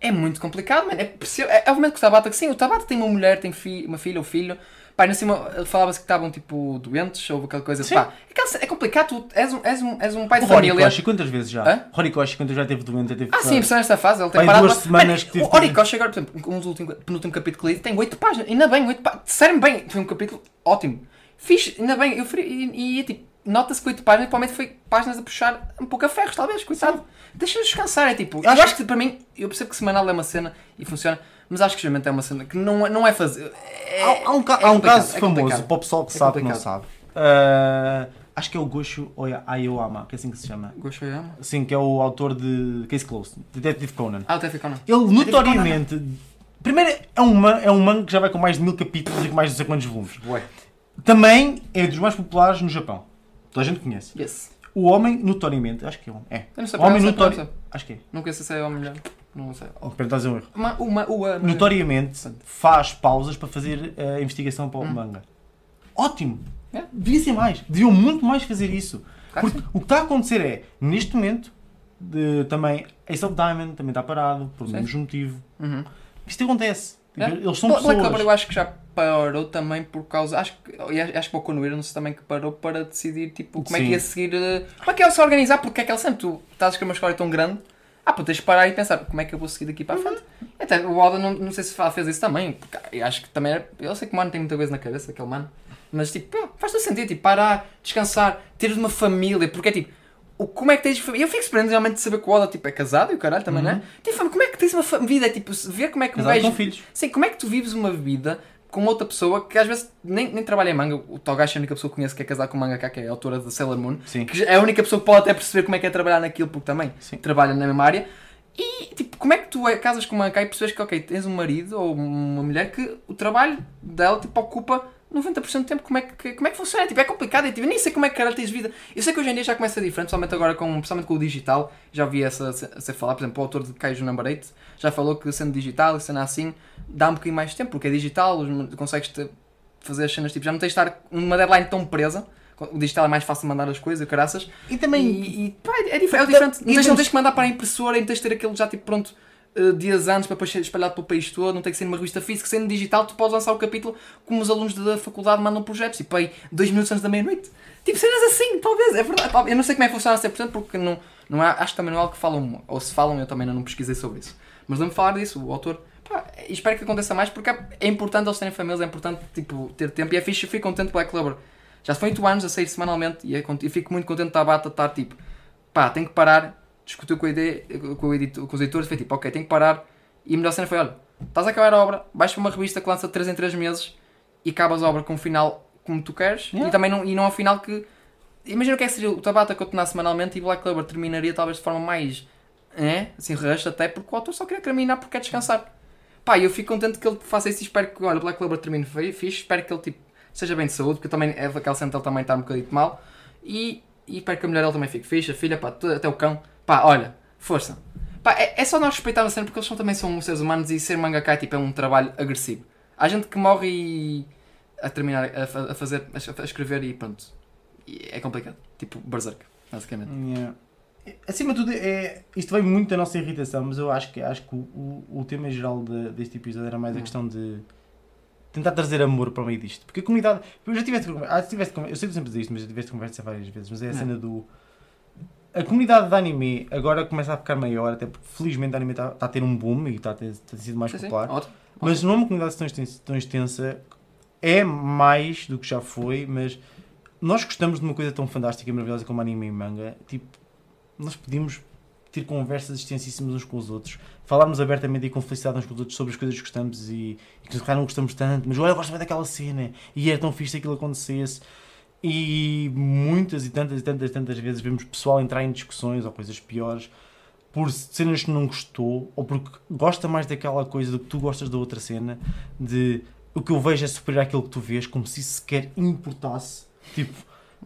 é muito complicado, mano. É, preciso- é, obviamente que o Tabata, que sim, o Tabata tem uma mulher, tem fi, uma filha ou filho, Pá, na cima falava-se que estavam tipo doentes ou aquela coisa. Sim. Pá, cena- é complicado, tu és um, és um, és um pai de O família. Koshi, quantas vezes já? Hã? Rory Koshi, quantas já teve doente? Teve Ah, sim, só nesta fase, ele tem Vai parado. duas mas- semanas Mano, que tive o que- Oricoche agora, por exemplo, um dos últimos, penúltimo capítulo que li, tem 8 páginas. Ainda bem, 8 páginas. Disseram bem, foi um capítulo ótimo. Fiz, ainda bem, eu fui, e, e tipo, nota-se que 8 páginas, provavelmente foi páginas a puxar um pouco a ferros, talvez, coitado. Deixa-nos descansar, é tipo, eu Acho acho, que para mim, eu percebo que semanal é uma cena e funciona, mas acho que geralmente é uma cena que não, é- não é fazer. É, Há, há um, ca- é há um caso é famoso, para o pessoal que É sabe que não sabe. Ah, acho que é o Gosho Aoyama, que é assim que se chama. Gostou de ama? Sim, que é o autor de Case Closed, Detective Conan. Ah, até ficou não. Ele notoriamente. Primeiro, é um, man, é um manga que já vai com mais de mil capítulos e com mais de não sei quantos volumes. Ué. Também é dos mais populares no Japão. Toda a gente conhece. Yes. O homem, notoriamente, acho que é um. É. Eu não sei, O homem não sei, não notori... sei. Acho que é. Não conheço se é homem mulher. Não sei. Oh, estás a um erro. Uma, uma, uma, Notoriamente faz pausas para fazer a investigação para o Hum. manga. Ótimo! É. Devia ser mais. Deviam muito mais fazer isso. Claro que Porque o que está a acontecer é, neste momento, de- também Ace of Diamond também está parado, por Sim. menos motivo. Uhum. Isto acontece. Tipo, É. Eles são Bla- Black pessoas. Clover eu acho que já parou também por causa. Acho que, e acho que o no Hero também que parou para decidir tipo, como é que Sim. ia seguir. eh, Como é que ia se organizar, porque é aquela sempre tu estás a escrever uma história tão grande. Ah, pô, tens de parar e pensar como é que eu vou seguir daqui para a frente. Até o Oda não, não sei se fez isso também, porque eu acho que também era. Eu sei que o mano tem muita coisa na cabeça, aquele mano. Mas tipo, faz todo sentido, tipo, parar, descansar, teres uma família, porque é tipo. O, como é que tens família? Eu fico surpreso realmente de saber que o Oda tipo, é casado e o caralho também, não é? Tipo, como é que tens uma vida? É tipo, ver como é que gajo- com filhos. Sim, como é que tu vives uma vida com outra pessoa que às vezes nem, nem trabalha em manga? O Togashi é a única pessoa que conheço que é casado com mangaka, que é a autora de Sailor Moon. Sim. Que é a única pessoa que pode até perceber como é que é trabalhar naquilo, porque também Sim. trabalha na mesma área. E, tipo, como é que tu é- casas com uma mangaka e percebes que, ok, tens um marido ou uma mulher que o trabalho dela, tipo, ocupa 90% do tempo, como é que, como é que funciona? Tipo, é complicado, é, tipo, eu nem sei como é que caralho tens vida. Eu sei que hoje em dia já começa a diferente, principalmente agora com, principalmente com o digital, já ouvi essa, a ser falar, por exemplo, o autor de Kaiju Number 8 já falou que sendo digital e sendo assim, dá um bocadinho mais de tempo, porque é digital, consegues fazer as cenas, tipo, já não tens de estar numa deadline tão presa, o digital é mais fácil de mandar as coisas, caraças, E também. e, e, pá, é, dif- é diferente. Não e tens, não tens que mandar para a impressora, não tens de ter aquilo já tipo pronto eh, dias antes para depois ser espalhado pelo país todo, não tem que ser numa revista física, sendo digital, tu podes lançar o capítulo como os alunos da faculdade mandam projetos e pai, dois minutos antes da meia-noite. Tipo cenas assim, talvez, é verdade. Talvez. Eu não sei como é que funciona a 100% porque não, não há, acho que também não é algo que falam, ou se falam, eu também ainda não pesquisei sobre isso. Mas lembro-me de falar disso, o autor. Pá, espero que aconteça mais porque é- importante eles terem famílias, é importante tipo, ter tempo e é fixe, eu fico contente com Black Clover. Já foi 8 anos a sair semanalmente e é eu fico muito contente da Tabata estar tipo, pá, tenho que parar, discutiu com, a ideia, com, o editor, com os editores, foi tipo, ok, tenho que parar. E a melhor cena foi: olha, estás a acabar a obra, vais para uma revista que lança 3 em 3 meses e acabas a obra com um final como tu queres Yeah. e também não, e não é um final que. Imagina o que é que seria o Tabata continuar semanalmente e Black Clover terminaria talvez de forma mais. É, assim, rush até porque o autor só queria terminar porque quer descansar. Pá, e eu fico contente que ele faça isso e espero que, olha, Black Clover termine fixe, espero que ele tipo, seja bem de saúde, porque também é daquela cena que ele também está um bocadinho mal. E, e espero que a mulher dele também fique fixe, a filha, pá, tudo, até o cão. Pá, olha, força. Pá, é, é só nós respeitarmos a cena porque eles são, também são seres humanos e ser mangaka tipo, é um trabalho agressivo. Há gente que morre e a terminar a, a fazer, a, a escrever e pronto. E é complicado. Tipo Berserk, basicamente. Yeah. Acima de tudo, é, isto veio muito da nossa irritação, mas eu acho que, acho que o, o, o tema geral de- deste episódio era mais a Hum. questão de tentar trazer amor para o meio disto. Porque a comunidade. Eu já tiveste, ah, tiveste eu sei que tu sempre dizes isto, mas já tiveste conversa várias vezes, mas é a Não. cena do. A comunidade de anime agora começa a ficar maior, até porque felizmente o anime está, está a ter um boom e está a ter, está a ter sido mais Sim, sim, popular. ótimo. Mas não é uma comunidade tão extensa, tão extensa, é mais do que já foi, mas nós gostamos de uma coisa tão fantástica e maravilhosa como anime e manga. Tipo, nós podíamos ter conversas extensíssimas uns com os outros, falarmos abertamente e com felicidade uns com os outros sobre as coisas que gostamos e, e que calhar não gostamos tanto, mas olha, eu gosto bem daquela cena e era tão fixe se aquilo acontecesse. E muitas e tantas e tantas e tantas vezes vemos pessoal entrar em discussões ou coisas piores por cenas que não gostou ou porque gosta mais daquela coisa do que tu gostas da outra cena, de o que eu vejo é superior àquilo que tu vês, como se isso sequer importasse. Tipo,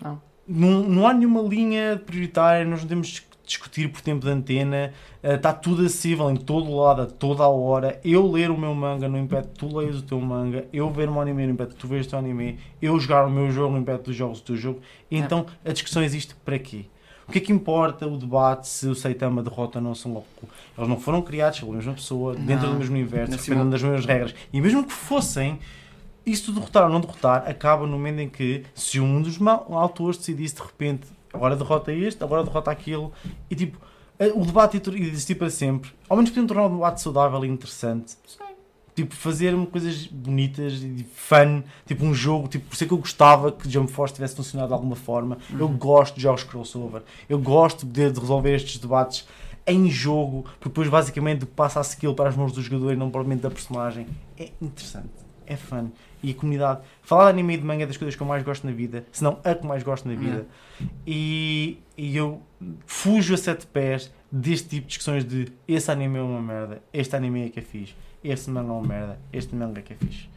Não. não, não há nenhuma linha prioritária, nós não temos discutir por tempo de antena, eh, está tudo acessível em todo lado, a toda a hora. Eu ler o meu manga não impede que tu leias o teu manga, eu ver um anime não impede que tu vejas o teu anime, eu jogar o meu jogo não impede que tu jogues o teu jogo. É. então a discussão existe para quê? O que é que importa o debate se o Saitama derrota ou não Son Goku? Eles não foram criados pela mesma pessoa, dentro Não. do mesmo universo, dependendo das mesmas regras. E mesmo que fossem, isso de derrotar ou não derrotar acaba no momento em que, se um dos autores decidisse de repente, agora derrota este, agora derrota aquilo, e tipo, o debate ia existir para sempre. Ao menos podiam tornar o debate saudável e interessante. Tipo, fazer coisas bonitas e fun, tipo um jogo, tipo, por isso é que eu gostava que Jump Force tivesse funcionado de alguma forma. Eu gosto de jogos crossover, eu gosto de, de resolver estes debates em jogo, porque depois basicamente passa a skill para as mãos do jogador e não propriamente da personagem. É interessante, é fun. E comunidade, falar de anime e de manga é das coisas que eu mais gosto na vida, se não a que mais gosto na vida. E, e eu fujo a sete pés deste tipo de discussões de esse anime é uma merda, este anime é que é fixe, este manga é uma merda, este manga é que é fixe.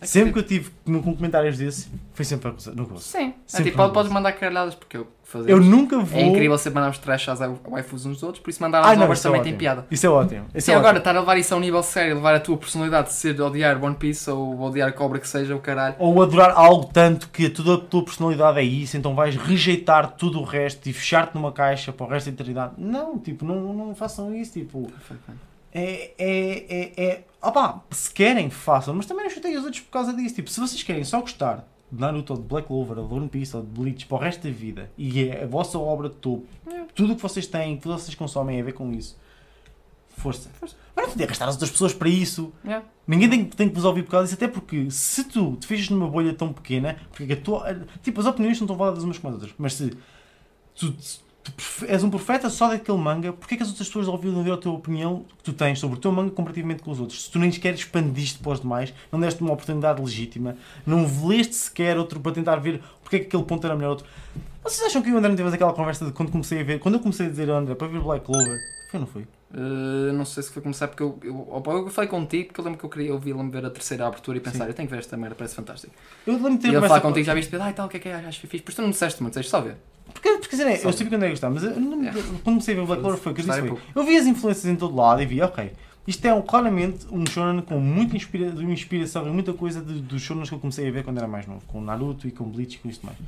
É Sempre que eu tive com com comentários desse, foi sempre no gosto. Sim. É Sempre tipo, pode- um podes mandar caralhadas porque eu fazer. Eu nunca vou. É incrível sempre mandarmos trash às waifus uns dos outros, por isso mandar às isso é também tem piada. Isso é ótimo. Isso Sim, é agora ótimo. estar a levar isso a um nível sério, levar a tua personalidade de ser de odiar One Piece ou odiar a cobra que seja o caralho. Ou adorar algo tanto que toda a tua personalidade é isso, então vais rejeitar tudo o resto e fechar-te numa caixa para o resto da eternidade. Não, tipo, não, não façam isso. Tipo, é. é, é, é opá, se querem, façam, mas também não chutem os outros por causa disso. Tipo, se vocês querem só gostar de Naruto ou de Black Clover ou de One Piece ou de Bleach para o resto da vida e é a vossa obra de topo, tudo o que vocês têm, tudo o que vocês consomem é a ver com isso. Força. Força. Mas não podia gastar as outras pessoas para isso. Yeah. Ninguém tem, tem que vos ouvir por causa disso, até porque se tu te fijas numa bolha tão pequena, porque a tua, tipo, as opiniões não estão valadas umas com as outras, mas se tu, se és um profeta só daquele manga, porque é que as outras pessoas ouviram ver a tua opinião que tu tens sobre o teu manga comparativamente com os outros? Se tu nem sequer expandiste para os demais, não deste uma oportunidade legítima, não leste sequer outro para tentar ver porque é que aquele ponto era melhor outro. Vocês acham que o André não tivemos aquela conversa de quando comecei a ver, quando eu comecei a dizer André para ver Black Clover? Foi ou não foi? Uh, não sei se foi começar porque eu, eu, opa, eu falei contigo porque eu lembro que eu queria ouvir-me ver a terceira abertura e pensar, Sim. eu tenho que ver esta merda, parece fantástico. Eu lembro de ter E falar contigo, já viste, ah e tal, o que é que é, acho que é fixe, por isso tu não me disseste muito, disseste só ver. Porque, porque dizer, eu sabia que André gostava, mas eu não, Yeah. quando comecei a ver Black Clover foi o que eu disse é foi. Eu vi as influências em todo lado e vi, ok, isto é um- claramente um shonen com muita inspira, inspiração e muita coisa dos shonens que eu comecei a ver quando era mais novo, com Naruto e com Bleach e com isto mais.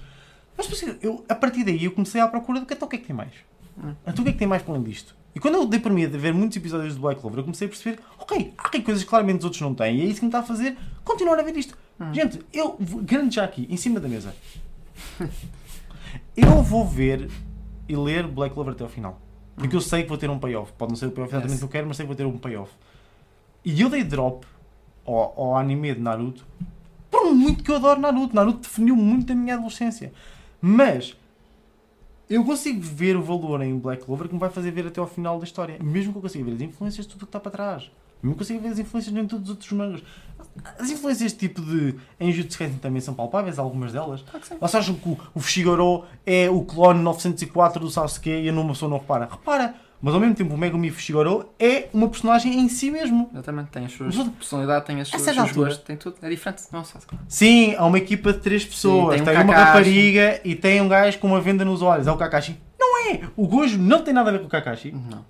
Mas depois, eu, a partir daí eu comecei à procura do que então o que é que tem mais? Hum. Então o que é que tem mais para além disto? E quando eu dei para mim a ver muitos episódios de Black Clover, eu comecei a perceber, ok, há aqui coisas que claramente os outros não têm e é isso que me está a fazer continuar a ver isto. Hum. Gente, eu garanto já aqui, em cima da mesa, eu vou ver e ler Black Clover até ao final. Porque eu sei que vou ter um payoff. Pode não ser o payoff exatamente Yes. que eu quero, mas sei que vou ter um payoff. E eu dei drop ao, ao anime de Naruto por muito que eu adoro Naruto. Naruto definiu muito a minha adolescência. Mas eu consigo ver o valor em Black Clover que me vai fazer ver até ao final da história. Mesmo que eu consiga ver as influências de tudo o que está para trás. Mesmo que eu consiga ver as influências em todos os outros mangas. As influências tipo de em Jutsu Kaisen também são palpáveis, algumas delas. Claro. Vocês acham que o, o Fushiguro é o clone 904 do Sasuke e a uma pessoa não repara? Repara! Mas ao mesmo tempo o Megumi Fushiguro é uma personagem em si mesmo. Exatamente, tem as suas Mas outra- personalidade, tem as suas, seus altura- gostos, tem tudo, é diferente, não se claro. Sim, há uma equipa de três pessoas. tem um tem uma rapariga e tem um gajo com uma venda nos olhos. É o Kakashi. Não é! O Gojo não tem nada a ver com o Kakashi. Não.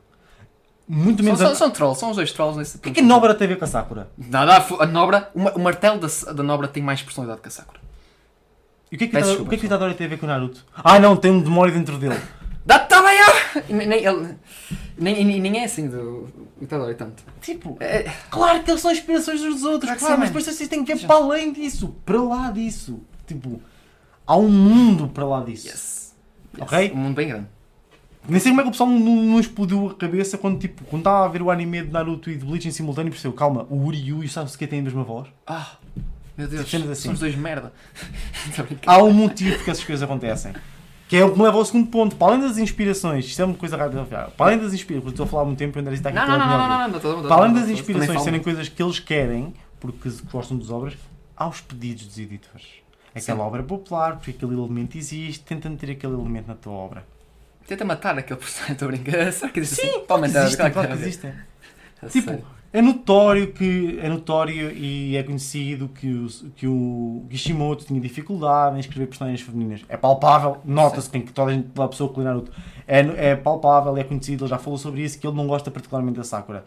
Muito São, menos são, a... são trolls, são os dois trolls nesse O que é que a Nobra tem a ver com a Sakura? Nada, a Nobra, o ma- o martelo da, da Nobra tem mais personalidade que a Sakura. E o que é que, Peço desculpa, o que, é que o Itadori tem a ver com o Naruto? Ah não, tem um demónio dentro dele. Dá também, Nem, ele, nem, nem, nem é assim do do Itadori tanto. Tipo, É, Claro que eles são inspirações uns dos outros, Claro que mas depois vocês têm que ver para além disso, para lá disso. Tipo, há um mundo para lá disso. yes. Ok? Um mundo bem grande. Nem sei como é que o pessoal não, não explodiu a cabeça quando, tipo, quando estava a ver o anime de Naruto e de Bleach em simultâneo e percebeu, calma, o Uryu e o Sasuke têm a mesma voz. Ah, meu Deus, assim. são os dois merda. Há um motivo porque essas coisas acontecem. Que é o que me leva ao segundo ponto. Para além das inspirações, isto é uma coisa rápida, para além das inspirações, porque estou a falar há muito tempo e o André está aqui Não, não, não, não, não, não, não, não, Para além das inspirações serem coisas que eles querem, porque gostam das obras, há os pedidos dos editores. Aquela Sim. obra é popular, porque aquele elemento existe, tenta meter aquele elemento na tua obra. Tenta matar aquele personagem, estou a brincar. Será que existe Sim, assim? Existem, claro que existe. existem. Tipo. É notório que é notório e é conhecido que o, que o Kishimoto tinha dificuldade em escrever personagens femininas. É palpável, nota-se que toda a, gente, toda a pessoa que lê Naruto é, é palpável, é conhecido, ele já falou sobre isso, que ele não gosta particularmente da Sakura.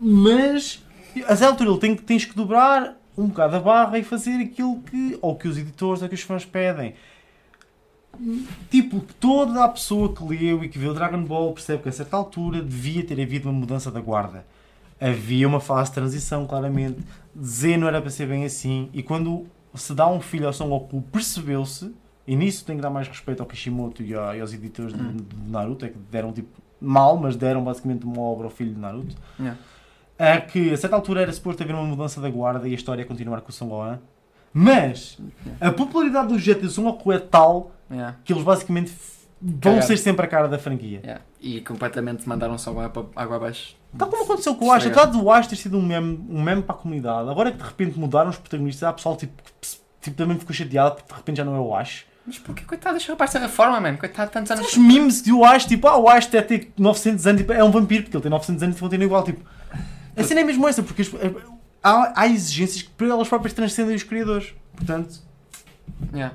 Mas a certa altura ele tem, que- tens que dobrar um bocado a barra e fazer aquilo que ou que os editores ou que os fãs pedem. Tipo, toda a pessoa que leu e que viu Dragon Ball percebe que a certa altura devia ter havido uma mudança da guarda. Havia uma fase de transição, claramente. Z não era para ser bem assim. E quando se dá um filho ao Son Goku, percebeu-se, e nisso tem que dar mais respeito ao Kishimoto e, aos editores de, Hum. de Naruto, é que deram tipo mal, mas deram basicamente uma obra ao filho de Naruto. Yeah. É que a certa altura era suposto haver uma mudança da guarda e a história continuar com o Son Gohan. Mas a popularidade do jet de Son Goku é tal Yeah, que eles basicamente vão ser sempre a cara da franquia. yeah. E completamente mandaram só água para água abaixo. Tal como aconteceu com o Ash, apesar do Ash ter sido um meme, um meme para a comunidade, agora que de repente mudaram os protagonistas, há pessoal tipo, que tipo, também ficou chateado porque de repente já não é o Ash. Mas porquê? Coitado, deixa o rapaz ter reforma, mano. Coitado, tantos anos. Os memes de o Ash, tipo, ah, o Ash deve ter 900 anos, tipo, é um vampiro porque ele tem 900 anos e continua igual, tipo. A cena é mesmo essa, porque há, há exigências que para elas próprias transcendem os criadores. Portanto, Yeah.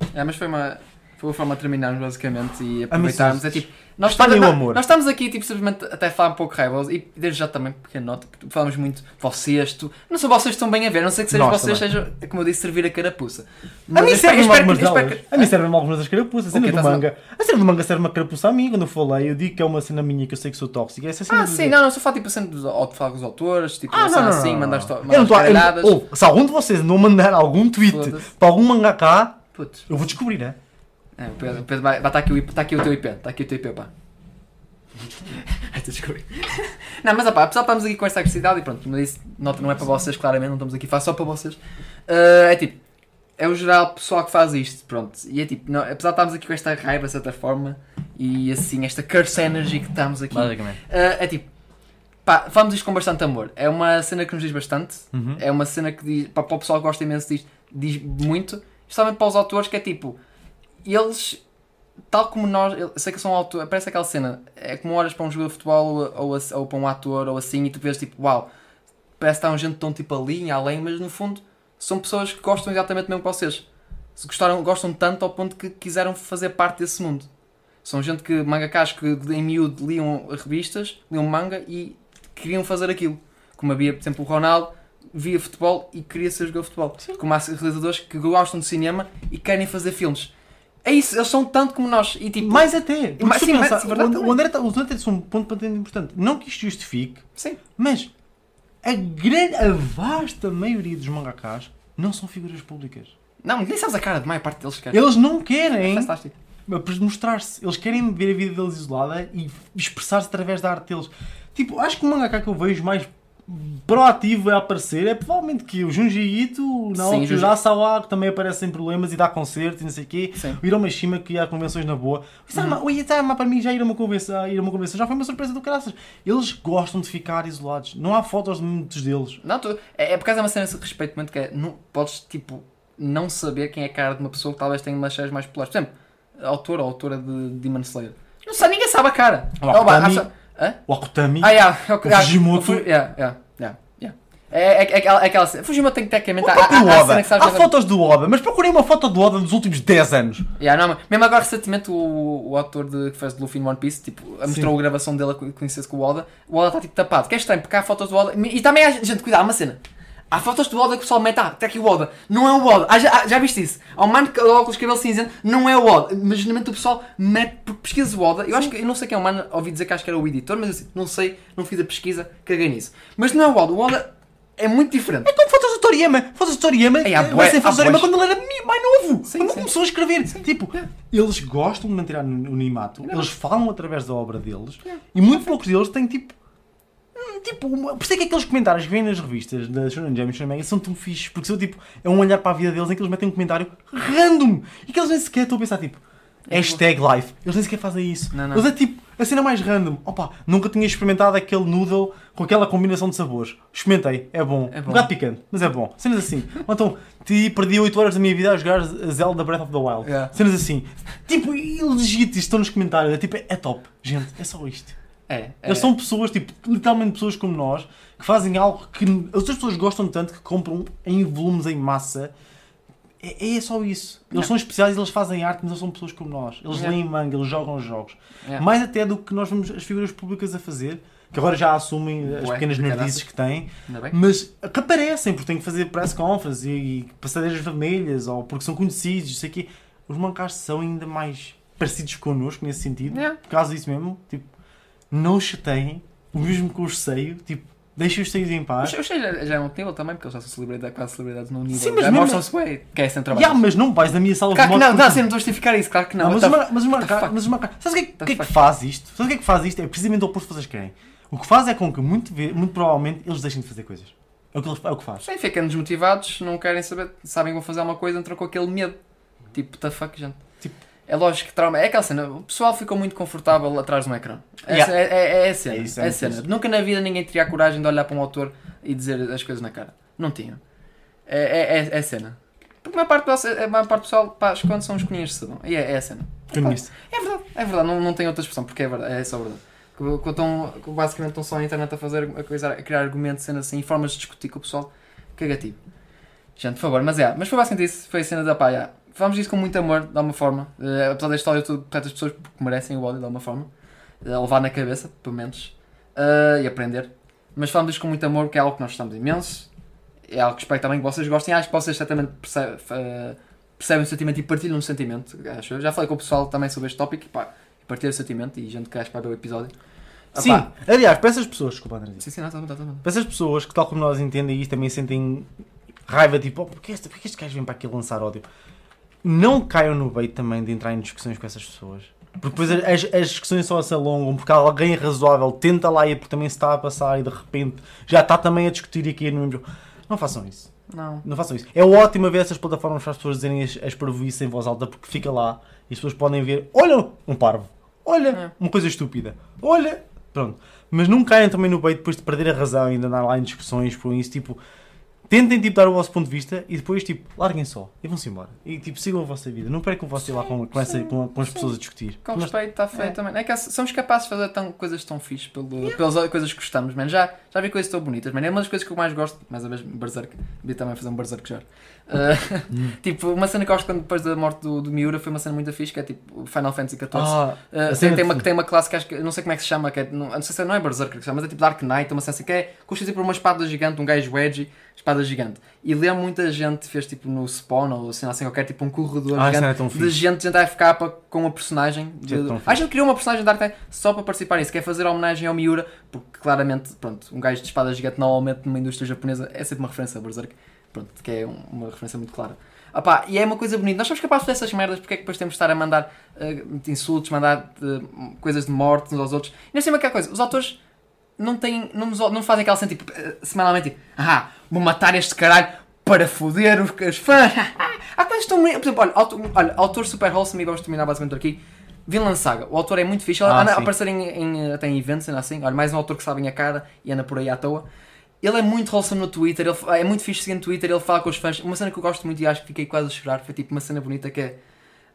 Yeah, mas foi uma, foi uma forma de terminarmos basicamente e aproveitarmos. É tipo, nós, estamos, o amor. nós estamos aqui tipo, simplesmente até a falar um pouco raiva e desde já também, pequena nota, porque falamos muito vocês, tu. Não sou vocês estão bem a ver, a não sei que sejam vocês, sejam, como eu disse, servir a carapuça. a mim espero algumas delas. que- A mim algumas das carapuças. A cena Ok, do manga. A cena do manga serve uma carapuça a mim. Quando eu falei, eu digo que é uma cena minha que eu sei que sou tóxica. Essa cena Ah, sim, não, não, só falo tipo sempre dos, falar com os autores, tipo, Ah, não, não, assim, a- eu- caralhadas. Se algum de vocês não mandar algum tweet para algum mangaka, eu vou descobrir, é? É, o Pedro, o Pedro vai, vai, tá aqui, o, tá aqui o teu IP, está aqui o teu IP, pá. Não, mas opá, apesar de estarmos aqui com esta agressividade e pronto, como eu disse, nota não é para vocês, claramente, não estamos aqui, faz só para vocês. Ah, é tipo, é o geral pessoal que faz isto, pronto. E é tipo, não, apesar de estarmos aqui com esta raiva, de certa forma, e assim, esta curse energy que estamos aqui, Basicamente. ah, é tipo, pá, falamos isto com bastante amor. É uma cena que nos diz bastante, Uhum. é uma cena que diz, para, para o pessoal que gosta imenso disto, diz muito, especialmente para os autores, que é tipo, eles, tal como nós, eu sei que são autores, parece aquela cena, é como olhas para um jogador de futebol ou, ou, ou para um ator ou assim e tu vês tipo, uau, parece que está um gente tão tipo ali, em além, mas no fundo são pessoas que gostam exatamente mesmo que vocês. Se gostaram, gostam tanto ao ponto que quiseram fazer parte desse mundo. São gente que, mangakás que em miúdo liam revistas, liam manga e queriam fazer aquilo. Como havia, por exemplo, o Ronaldo, via futebol e queria ser jogador de futebol. Como há realizadores que gostam de cinema e querem fazer filmes. É isso, eles são tanto como nós. E tipo, Mais até. Mas sim, mas pensar, é verdade o, André, tá- o André um ponto bastante importante. Não que isto justifique, sim. mas a grande, a vasta maioria dos mangakas não são figuras públicas. Não, nem sabes a cara de maior parte deles, cara. Eles não É querem fantástico. mostrar-se. Eles querem ver a vida deles isolada e expressar-se através da arte deles. Tipo, acho que o mangaka que eu vejo mais proativo a aparecer é provavelmente que o Junji Ito, não, Sim, que o Junji- Urasawa, que também aparece sem problemas e dá concertos e não sei o quê. Sim. O Hiromashima que ia a convenções na boa. O Isama, o Isama para mim já ir a uma convenção, ir a uma convenção já foi uma surpresa do caraças. Eles gostam de ficar isolados. Não há fotos de muitos deles. Não, tu, é, é por causa de uma cena de respeito muito que é, não, podes tipo não saber quem é a cara de uma pessoa que talvez tenha umas séries mais populares. Por exemplo, a autora ou autora de Demon Slayer. Não sabe, ninguém sabe a cara. O Oh, bah, Hã? O Akutami. Ah, yeah, O Fujimoto. o Fu- yeah, yeah, yeah. É, é, é, aquela- é aquela cena. Fujimoto tem tecnicamente. O há- há- há que Há fotos do Oda, mas procurei uma foto do Oda dos últimos 10 anos. Yeah, não, mesmo agora recentemente o, o ator de, que fez de Luffy em One Piece tipo, mostrou a gravação dele a co- conhecer-se com o Oda. O Oda está tipo tapado. Que é estranho, porque há fotos do Oda. E também há gente, cuidado, há uma cena. Há fotos do Oda que o pessoal mete, ah, está aqui o Oda. Não é o Oda. Ah, já, ah, já viste isso? Há um mano de óculos, cabelo cinzento, não é o Oda. Mas geralmente o pessoal mete, porque pesquisa o Oda. Eu acho que, eu não sei quem é o mano, ouvi dizer que acho que era o editor, mas assim, não sei, não fiz a pesquisa, caguei nisso. Mas não é o Oda. O Oda é muito diferente. É como fotos do Toriyama. Fotos do Toriyama. Eh, bué- vai ser fotos do Toriyama quando ele era mais novo. Sim, quando sim. começou a escrever. Tipo, eles gostam de manter anonimato. Eles falam através da obra deles. E muito poucos deles têm tipo. Hum, Tipo, por isso é que aqueles comentários que vêm nas revistas da Shonen Jump e Shonen Manga são tão fixes, porque são tipo, é um olhar para a vida deles em que eles metem um comentário random e que eles nem sequer estão a pensar tipo, hashtag life. Eles nem sequer fazem isso. Não, não. Eles é tipo, a cena mais random. Opa, nunca tinha experimentado aquele noodle com aquela combinação de sabores. Experimentei, é bom. É Um bom. bocado picante, mas é bom. Cenas assim. Ou então, te perdi 8 horas da minha vida a jogar Zelda Breath of the Wild. Yeah. Cenas assim. Tipo, e legítimos, estão nos comentários. É tipo, é top. Gente, é só isto. É. é. Eles são pessoas, tipo, literalmente pessoas como nós, que fazem algo que as outras pessoas gostam tanto que compram em volumes em massa. É, é só isso. Eles Não. são especiais eles fazem arte, mas eles são pessoas como nós. Eles Yeah. leem manga, eles jogam jogos. Yeah. Mais até do que nós vemos as figuras públicas a fazer, que agora já assumem as pequenas nerdices que têm, mas que aparecem porque têm que fazer press conference e, e passadeiras vermelhas ou porque são conhecidos, sei o quê. Os mancars são ainda mais parecidos connosco nesse sentido. Yeah. Por causa disso mesmo, tipo, não chateiem, o mesmo com o seio, tipo, deixa-os sair em paz. Mas eu sei, já, já é um também, porque eles já são celebridade, quase celebridades num nível. Sim, mas já mesmo- mostram-se bem, que é sem trabalho. Ya, mas não vais na minha sala Claro de não, moto não, porque- não estou a justificar isso, claro que não. Não, mas, What o the Mar- mas mas sabes o que, é que- é que fuck? faz isto? Sabes o que é que faz isto? É precisamente o oposto que vocês querem. O que faz é com que muito, muito provavelmente eles deixem de fazer coisas. É o que, eles, é o que faz. Sim, ficam desmotivados, não querem saber, sabem que vão fazer uma coisa, entram com aquele medo. Tipo, what the fuck, gente. É lógico que trauma. É aquela cena, o pessoal ficou muito confortável atrás de um ecrã. É, Yeah. é, é, é a cena. É isso, É, é a cena. isso. Nunca na vida ninguém teria a coragem de olhar para um autor e dizer as coisas na cara. Não tinham. É, é, é, é a cena. Porque a maior parte do a maior parte do pessoal pá, esconde são os cunhas de sabão. E é, é a cena. Comunista. É verdade, é verdade, não, não tem outra expressão, porque é verdade, é só verdade. Que- que estão- que basicamente estão só na internet a fazer a, coisa, a criar argumentos, sendo assim, formas de discutir com o pessoal cagativo. Gente, por favor, mas é, mas foi basicamente isso, foi a cena da pá, yeah. Falamos disso com muito amor, de alguma forma, Eh, apesar deste áudio todo, portanto, as pessoas que merecem o ódio de alguma forma, a levar na cabeça, pelo menos, eh, e aprender. Mas falamos disso com muito amor, porque é algo que nós gostamos imenso, é algo que espero também que vocês gostem, acho que vocês certamente percebem, eh, percebem o sentimento e partilham o sentimento, acho eu. Já falei com o pessoal também sobre este tópico, e pá, partilhar o sentimento e gente que acha que vai ver o episódio. Ah, Sim, pá, aliás, para essas pessoas, desculpa André, sim, sim, não, tá tá bom. para essas pessoas que, tal como nós entendem isto, também sentem raiva, tipo, oh, porque, este, porque este gajo vem para aqui lançar ódio? Não caiam no bait também de entrar em discussões com essas pessoas. Porque depois as, as discussões só se alongam, porque alguém razoável tenta lá ir porque também se está a passar e de repente já está também a discutir e a cair no mesmo jogo. Não façam isso. Não. Não façam isso. É ótimo ver essas plataformas para as pessoas dizerem as, as parvoíces em voz alta porque fica lá e as pessoas podem ver, olha um parvo, olha É. uma coisa estúpida, olha, pronto. Mas não caem também no bait depois de perder a razão e ainda andar lá em discussões por isso, tipo, tentem tipo, dar o vosso ponto de vista e depois tipo, larguem só e vão-se embora. E tipo, sigam a vossa vida. Não percam você lá com, com, essa, com, com as pessoas a discutir. Com respeito, está feito É. também. É que somos capazes de fazer tão, coisas tão fixe pelo, pelas coisas que gostamos, man. Já, já vi coisas tão bonitas, man. É uma das coisas que eu mais gosto, mais uma vez, Berserk. Devia também fazer um Berserk já. Uh, tipo, uma cena que eu gosto quando depois da morte do, do Miura foi uma cena muito fixe, que é tipo Final Fantasy XIV. Ah, Uh, tem, tem, uma, tem uma classe que acho que não sei como é que se chama, que é, não, não sei se não é que se chama, mas é tipo Dark Knight, uma cena assim que é constituída por uma espada gigante, um gajo edgy, espada gigante. E há muita gente fez tipo no Spawn ou assim, assim qualquer tipo um corredor Ah, gigante tão de gente FK pa- com uma personagem. De... Tão A gente criou uma personagem de Dark só para participar nisso, que é fazer homenagem ao Miura, porque claramente, pronto, um gajo de espada gigante normalmente numa indústria japonesa é sempre uma referência a Berserk, pronto, que é um- uma referência muito clara. Ah pá, e é uma coisa bonita. Nós somos capazes dessas merdas, porque é que depois temos de estar a mandar eh, insultos, mandar eh, coisas de morte uns aos outros? E não sei aquela coisa, os autores não têm, não nos, não fazem aquela cena tipo, eh, semanalmente tipo, ah, vou matar este caralho para foder os, os fãs. Há coisas tão. Por exemplo, olha, autor, olha, autor super wholesome, e vamos terminar basicamente por aqui. Vinland Saga, o autor é muito fixe, ele Ah, anda a sim. aparecer em, em, até em eventos, ainda assim. Olha, mais um autor que sabe a cara e anda por aí à toa. Ele é muito wholesome no Twitter, ele, é muito fixe seguir no Twitter, ele fala com os fãs. Uma cena que eu gosto muito e acho que fiquei quase a chorar foi tipo uma cena bonita que é.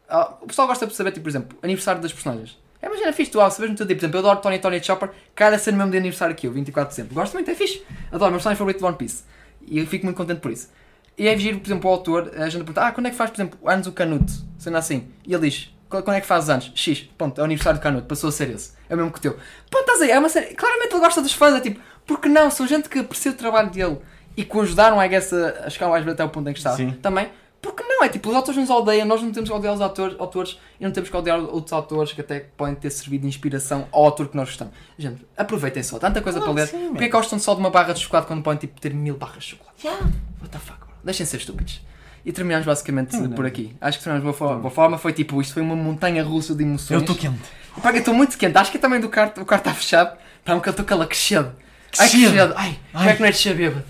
ah, o pessoal gosta de saber, tipo, por exemplo, aniversário das personagens. É uma cena fixe, tu ah, sabes muito tipo, por exemplo, eu adoro Tony Tony Chopper, cada cena mesmo de aniversário que eu, 24 de dezembro. Gosto muito, é fixe. Adoro, meu personagem favorito de One Piece. E eu fico muito contente por isso. E é giro, por exemplo, o autor, a gente pergunta, ah, quando é que faz, por exemplo, anos o Canuto? Sendo assim. E ele diz, "Qual- quando é que faz anos? X, pronto, é o aniversário do Canuto, passou a ser esse. É o mesmo que o teu. Pronto, estás aí, é uma série. Claramente ele gosta dos fãs, é tipo, porque não? São gente que aprecia o trabalho dele e que o ajudaram, I guess, a a chegar mais até o ponto em que está. Sim. Também. Porque não? É tipo, os autores nos odeiam, nós não temos que odiar os autores, autores e não temos que odiar outros autores que até podem ter servido de inspiração ao autor que nós gostamos. Gente, aproveitem só, tanta coisa Claro para ler. que sim, Porquê é que gostam só de uma barra de chocolate quando podem tipo, ter mil barras de chocolate? Yeah. What the fuck, bro? Deixem ser estúpidos. E terminamos basicamente Não, não. por aqui. Acho que terminamos de boa, boa forma. Foi tipo, isto foi uma montanha russa de emoções. Eu estou quente. Pá, eu estou muito quente. Acho que também do quarto, o quarto está fechado. Está um bocado, estou calaquecido. Ai, que Cedo. cedo. Ai, como é que não é de ser bêbado?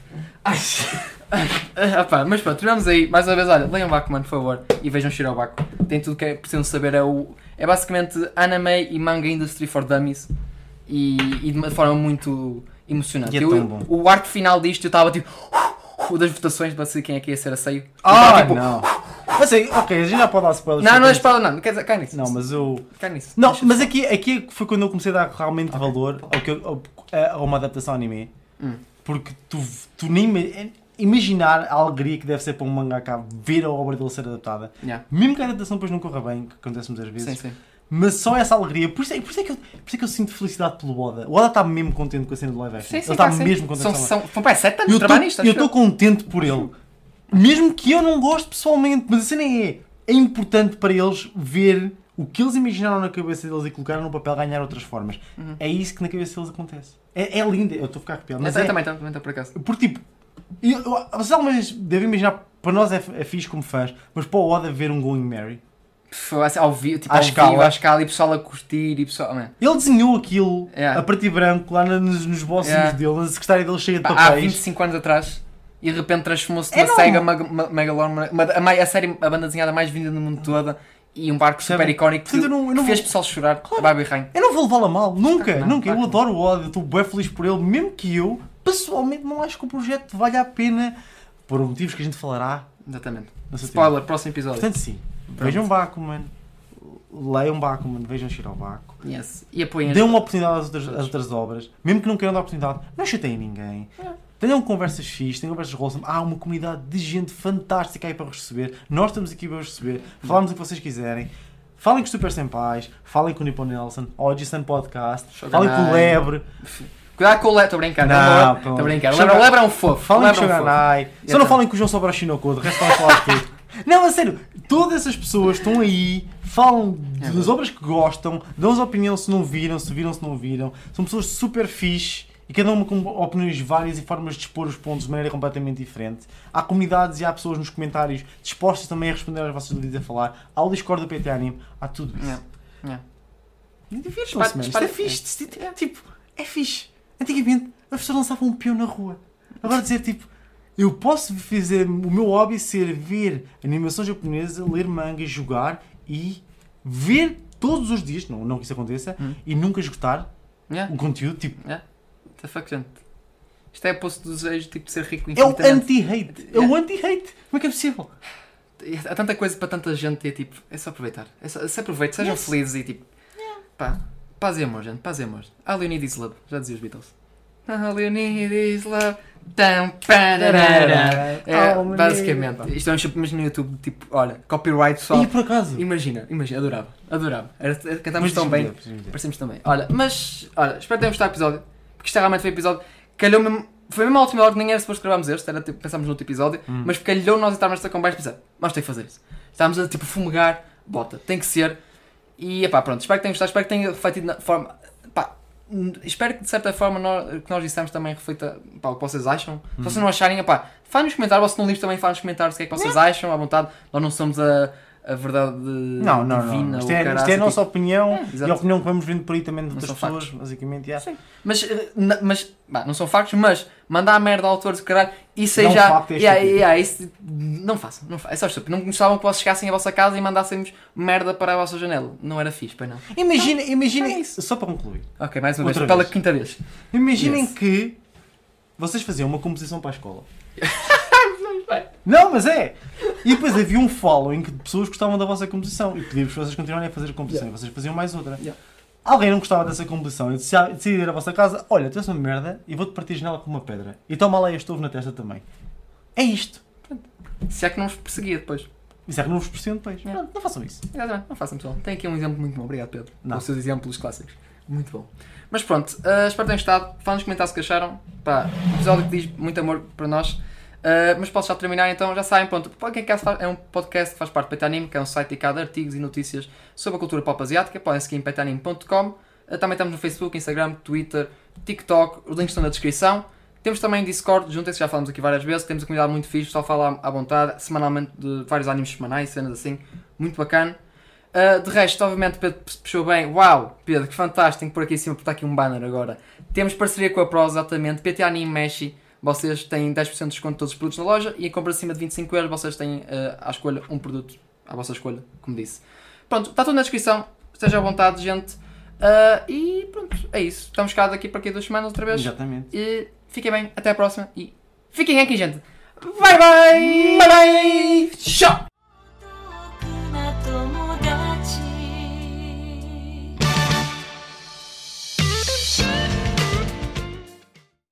Ai. Ah, pá, mas pronto, terminamos aí. Mais uma vez, olha, leiam Bakuman, por favor, e vejam Shirobako. Tem tudo o que é precisam saber. É, o, é basicamente anime e manga industry for dummies. E, e de uma forma muito emocionante. E é Eu- tão bom. O arco final disto, eu estava tipo. das votações para decidir quem é que ia ser a seio. Ah, tipo, não. Mas aí, ok, a gente já pode dar spoilers. Não, não é espada, não. Quer dizer, cai nisso. isso. Não, mas eu. Cai nisso. Não, mas aqui, aqui foi quando eu comecei a dar realmente valor ao que, ao- a uma adaptação anime. Hum. Porque tu, tu nem imaginar a alegria que deve ser para um mangaka ver a obra dele ser adaptada. Yeah. Mesmo que a adaptação depois não corra bem, que acontece muitas vezes. Sim, sim. Mas só essa alegria, por isso, é, por, isso é que eu, por isso é que eu sinto felicidade pelo Oda. O Oda está mesmo contente com a cena do live action. Sim, sim, ele está mesmo contente São, com a são, são pá, sete anos eu de trabalho nisto. acho estou contente por ele. Mesmo que eu não goste pessoalmente, mas a cena é, é importante para eles ver o que eles imaginaram na cabeça deles e colocaram no papel ganhar outras formas. Uhum. É isso que na cabeça deles acontece. É, é lindo, eu estou a ficar arrepiado. Mas eu é, também estou, também estou por acaso. porque tipo, eu, vocês alguma vez devem imaginar, para nós é, é fixe como fãs, mas para o Oda ver um Going Mary. Foi ao vivo, tipo, À ao escala. vivo, à escala, e pessoal a curtir, e pessoal... Man, Ele desenhou aquilo Yeah. a preto e branco lá nos, nos bolsos Yeah. dele, na secretária dele cheia de pá, há papéis. 25 anos atrás, e de repente transformou-se É numa não. SEGA Megalon, a, a série, a banda desenhada mais vendida no mundo toda, e um barco super icónico que, eu não- eu não que fez vou- pessoal chorar, Claro. Barbie Rain. Eu não vou levá-lo a mal, nunca, Não, nunca. claro eu adoro o Oda, estou bem feliz por ele, mesmo que eu, pessoalmente, não acho que o projeto valha a pena por motivos que a gente falará. Exatamente. seu tempo. Spoiler, próximo episódio. Portanto, sim, vejam Bakuman, leiam Bakuman, vejam Shirobako. Yes. E apoiem Dêem uma oportunidade às outras, às outras obras, mesmo que não queiram dar oportunidade, não chateiem ninguém. É. Tenham conversas fixas, tenham conversas wholesome. Há uma comunidade de gente fantástica aí para vos receber. Nós estamos aqui para vos receber. Falamos o que vocês quiserem. Falem com os Super Senpais, falem com o Nippon Nelson, Oji-san Podcast, Shogunai. falem com o Lebre, Cuidado com o Lebre, estou a brincar. Não, Não, pô. estou a brincar. O Shogun- Lebre, o Lebre é um fofo. falem é fofo. Shoganai. Só não Exatamente. falem com o João Sobra Shinoko, de resto estão a falar de tudo. Não, a sério, todas essas pessoas estão aí, falam É das obras que gostam, dão-nos opinião se não viram, se viram, se não viram. São pessoas super fixe e cada uma com opiniões várias e formas de expor os pontos de maneira completamente diferente. Há comunidades e há pessoas nos comentários dispostas também a responder às vossas dúvidas a falar. Há o Discord do PT Anime, há tudo isso. Yeah. Yeah. E divirtam-se, mano. Isto é fixe. é- Tipo, é fixe. Antigamente, as pessoas lançavam um peão na rua. Agora dizer, tipo, eu posso fazer o meu hobby ser ver animação japonesa, ler manga, jogar e ver todos os dias, não, não que isso aconteça, Hum. e nunca esgotar Yeah. o conteúdo. Tipo, Yeah. The fuck, gente. Isto é o posto do desejo tipo, de ser rico é o anti-hate. É o anti-hate. Como é que é possível? Há tanta coisa para tanta gente e é tipo, é só aproveitar. É só, se aproveitem, sejam Yes. felizes e tipo, pá, paz e amor, gente, paz e amor. All you need is love, já dizia os Beatles. All you need is love. Tam, pararara. É, basicamente, isto é um chip, mas no YouTube, tipo, olha, copyright só. E por acaso? Imagina, imagina, adorava, adorava. Era, Mas tão bem. diz-me. Parecemos também. Olha, mas, olha, espero que tenham gostado do episódio, porque isto realmente foi um episódio, calhou mesmo, foi mesmo a última hora que nem era suposto gravarmos este, era tipo, pensámos no outro episódio, Hum. mas calhou nós estarmos nesta conversa e pensar, vamos ter que fazer isso. Estávamos a tipo fumegar, bota, tem que ser, e epá, pronto, espero que tenham gostado, espero que tenha refletido na forma, pá, hum, espero que de certa forma nós, que nós dissemos também reflita pá, o que vocês acham. Se vocês não acharem, epá, faz nos comentários, ou se não livros também faz nos comentários o que é que vocês acham, à vontade, nós não somos a, a verdade Não, não, divina, não. Isto é, isto é a tipo, nossa opinião É, e a opinião que vamos vendo por aí também de Não outras pessoas, factos. basicamente. yeah. Sim. Mas, eh, mas bah, não são factos, mas mandar a merda ao autor de caralho, isso aí Não, já. facto é yeah, yeah, isso, não façam, não façam. É só estúpido. Não gostavam que vocês chegassem à vossa casa e mandássemos merda para a vossa janela. Não era fixe, pois não. Imagina, é imagina, isso. só para concluir. Ok, mais uma Outra vez, pela vez. quinta vez. Imaginem Yes. que vocês faziam uma composição para a escola. Não, mas é! E depois havia um following de pessoas que gostavam da vossa composição e pedíamos para vocês continuarem a fazer a composição e vocês faziam mais outra. Yeah. Alguém não gostava dessa composição e decidia ir à vossa casa: olha, tu és uma merda e vou-te partir a janela com uma pedra. E toma lá este ovo na testa também. É isto. Se é que não vos perseguia depois. Isso é que não vos percebem depois. Yeah. Pronto, não façam isso. Exatamente, não façam pessoal. Tem aqui um exemplo muito bom. Obrigado, Pedro. Não. Os seus exemplos clássicos. Muito bom. Mas pronto, eh, espero que tenham gostado. Falem nos comentários o que acharam. Pá, episódio que diz muito amor para nós. Eh, mas posso já terminar então, já sabem, pronto. O Podcast é um podcast que faz parte do Petanime, que é um site dedicado a artigos e notícias sobre a cultura pop asiática. Podem seguir em petanime.com. Eh, também estamos no Facebook, Instagram, Twitter, TikTok. Os links estão na descrição. Temos também Discord, juntem-se, já falamos aqui várias vezes. Temos uma comunidade muito fixe, só fala à vontade, semanalmente de vários animes semanais, cenas assim, muito bacana. Uh, de resto, obviamente, Pedro puxou bem. Uau, Pedro, que fantástico. Pôr aqui em cima, porque está aqui um banner agora. Temos parceria com a Pros, exatamente. PT Anime Meshi. Vocês têm 10% de desconto de todos os produtos na loja e em compra acima de 25 euros vocês têm uh, à escolha um produto à vossa escolha, como disse. Pronto, está tudo na descrição. Esteja à vontade, gente. Uh, e pronto, é isso. Estamos cá daqui para aqui duas semanas outra vez. Exatamente. E fiquem bem, até a próxima e fiquem aqui, gente. Bye bye! Bye bye! Tchau!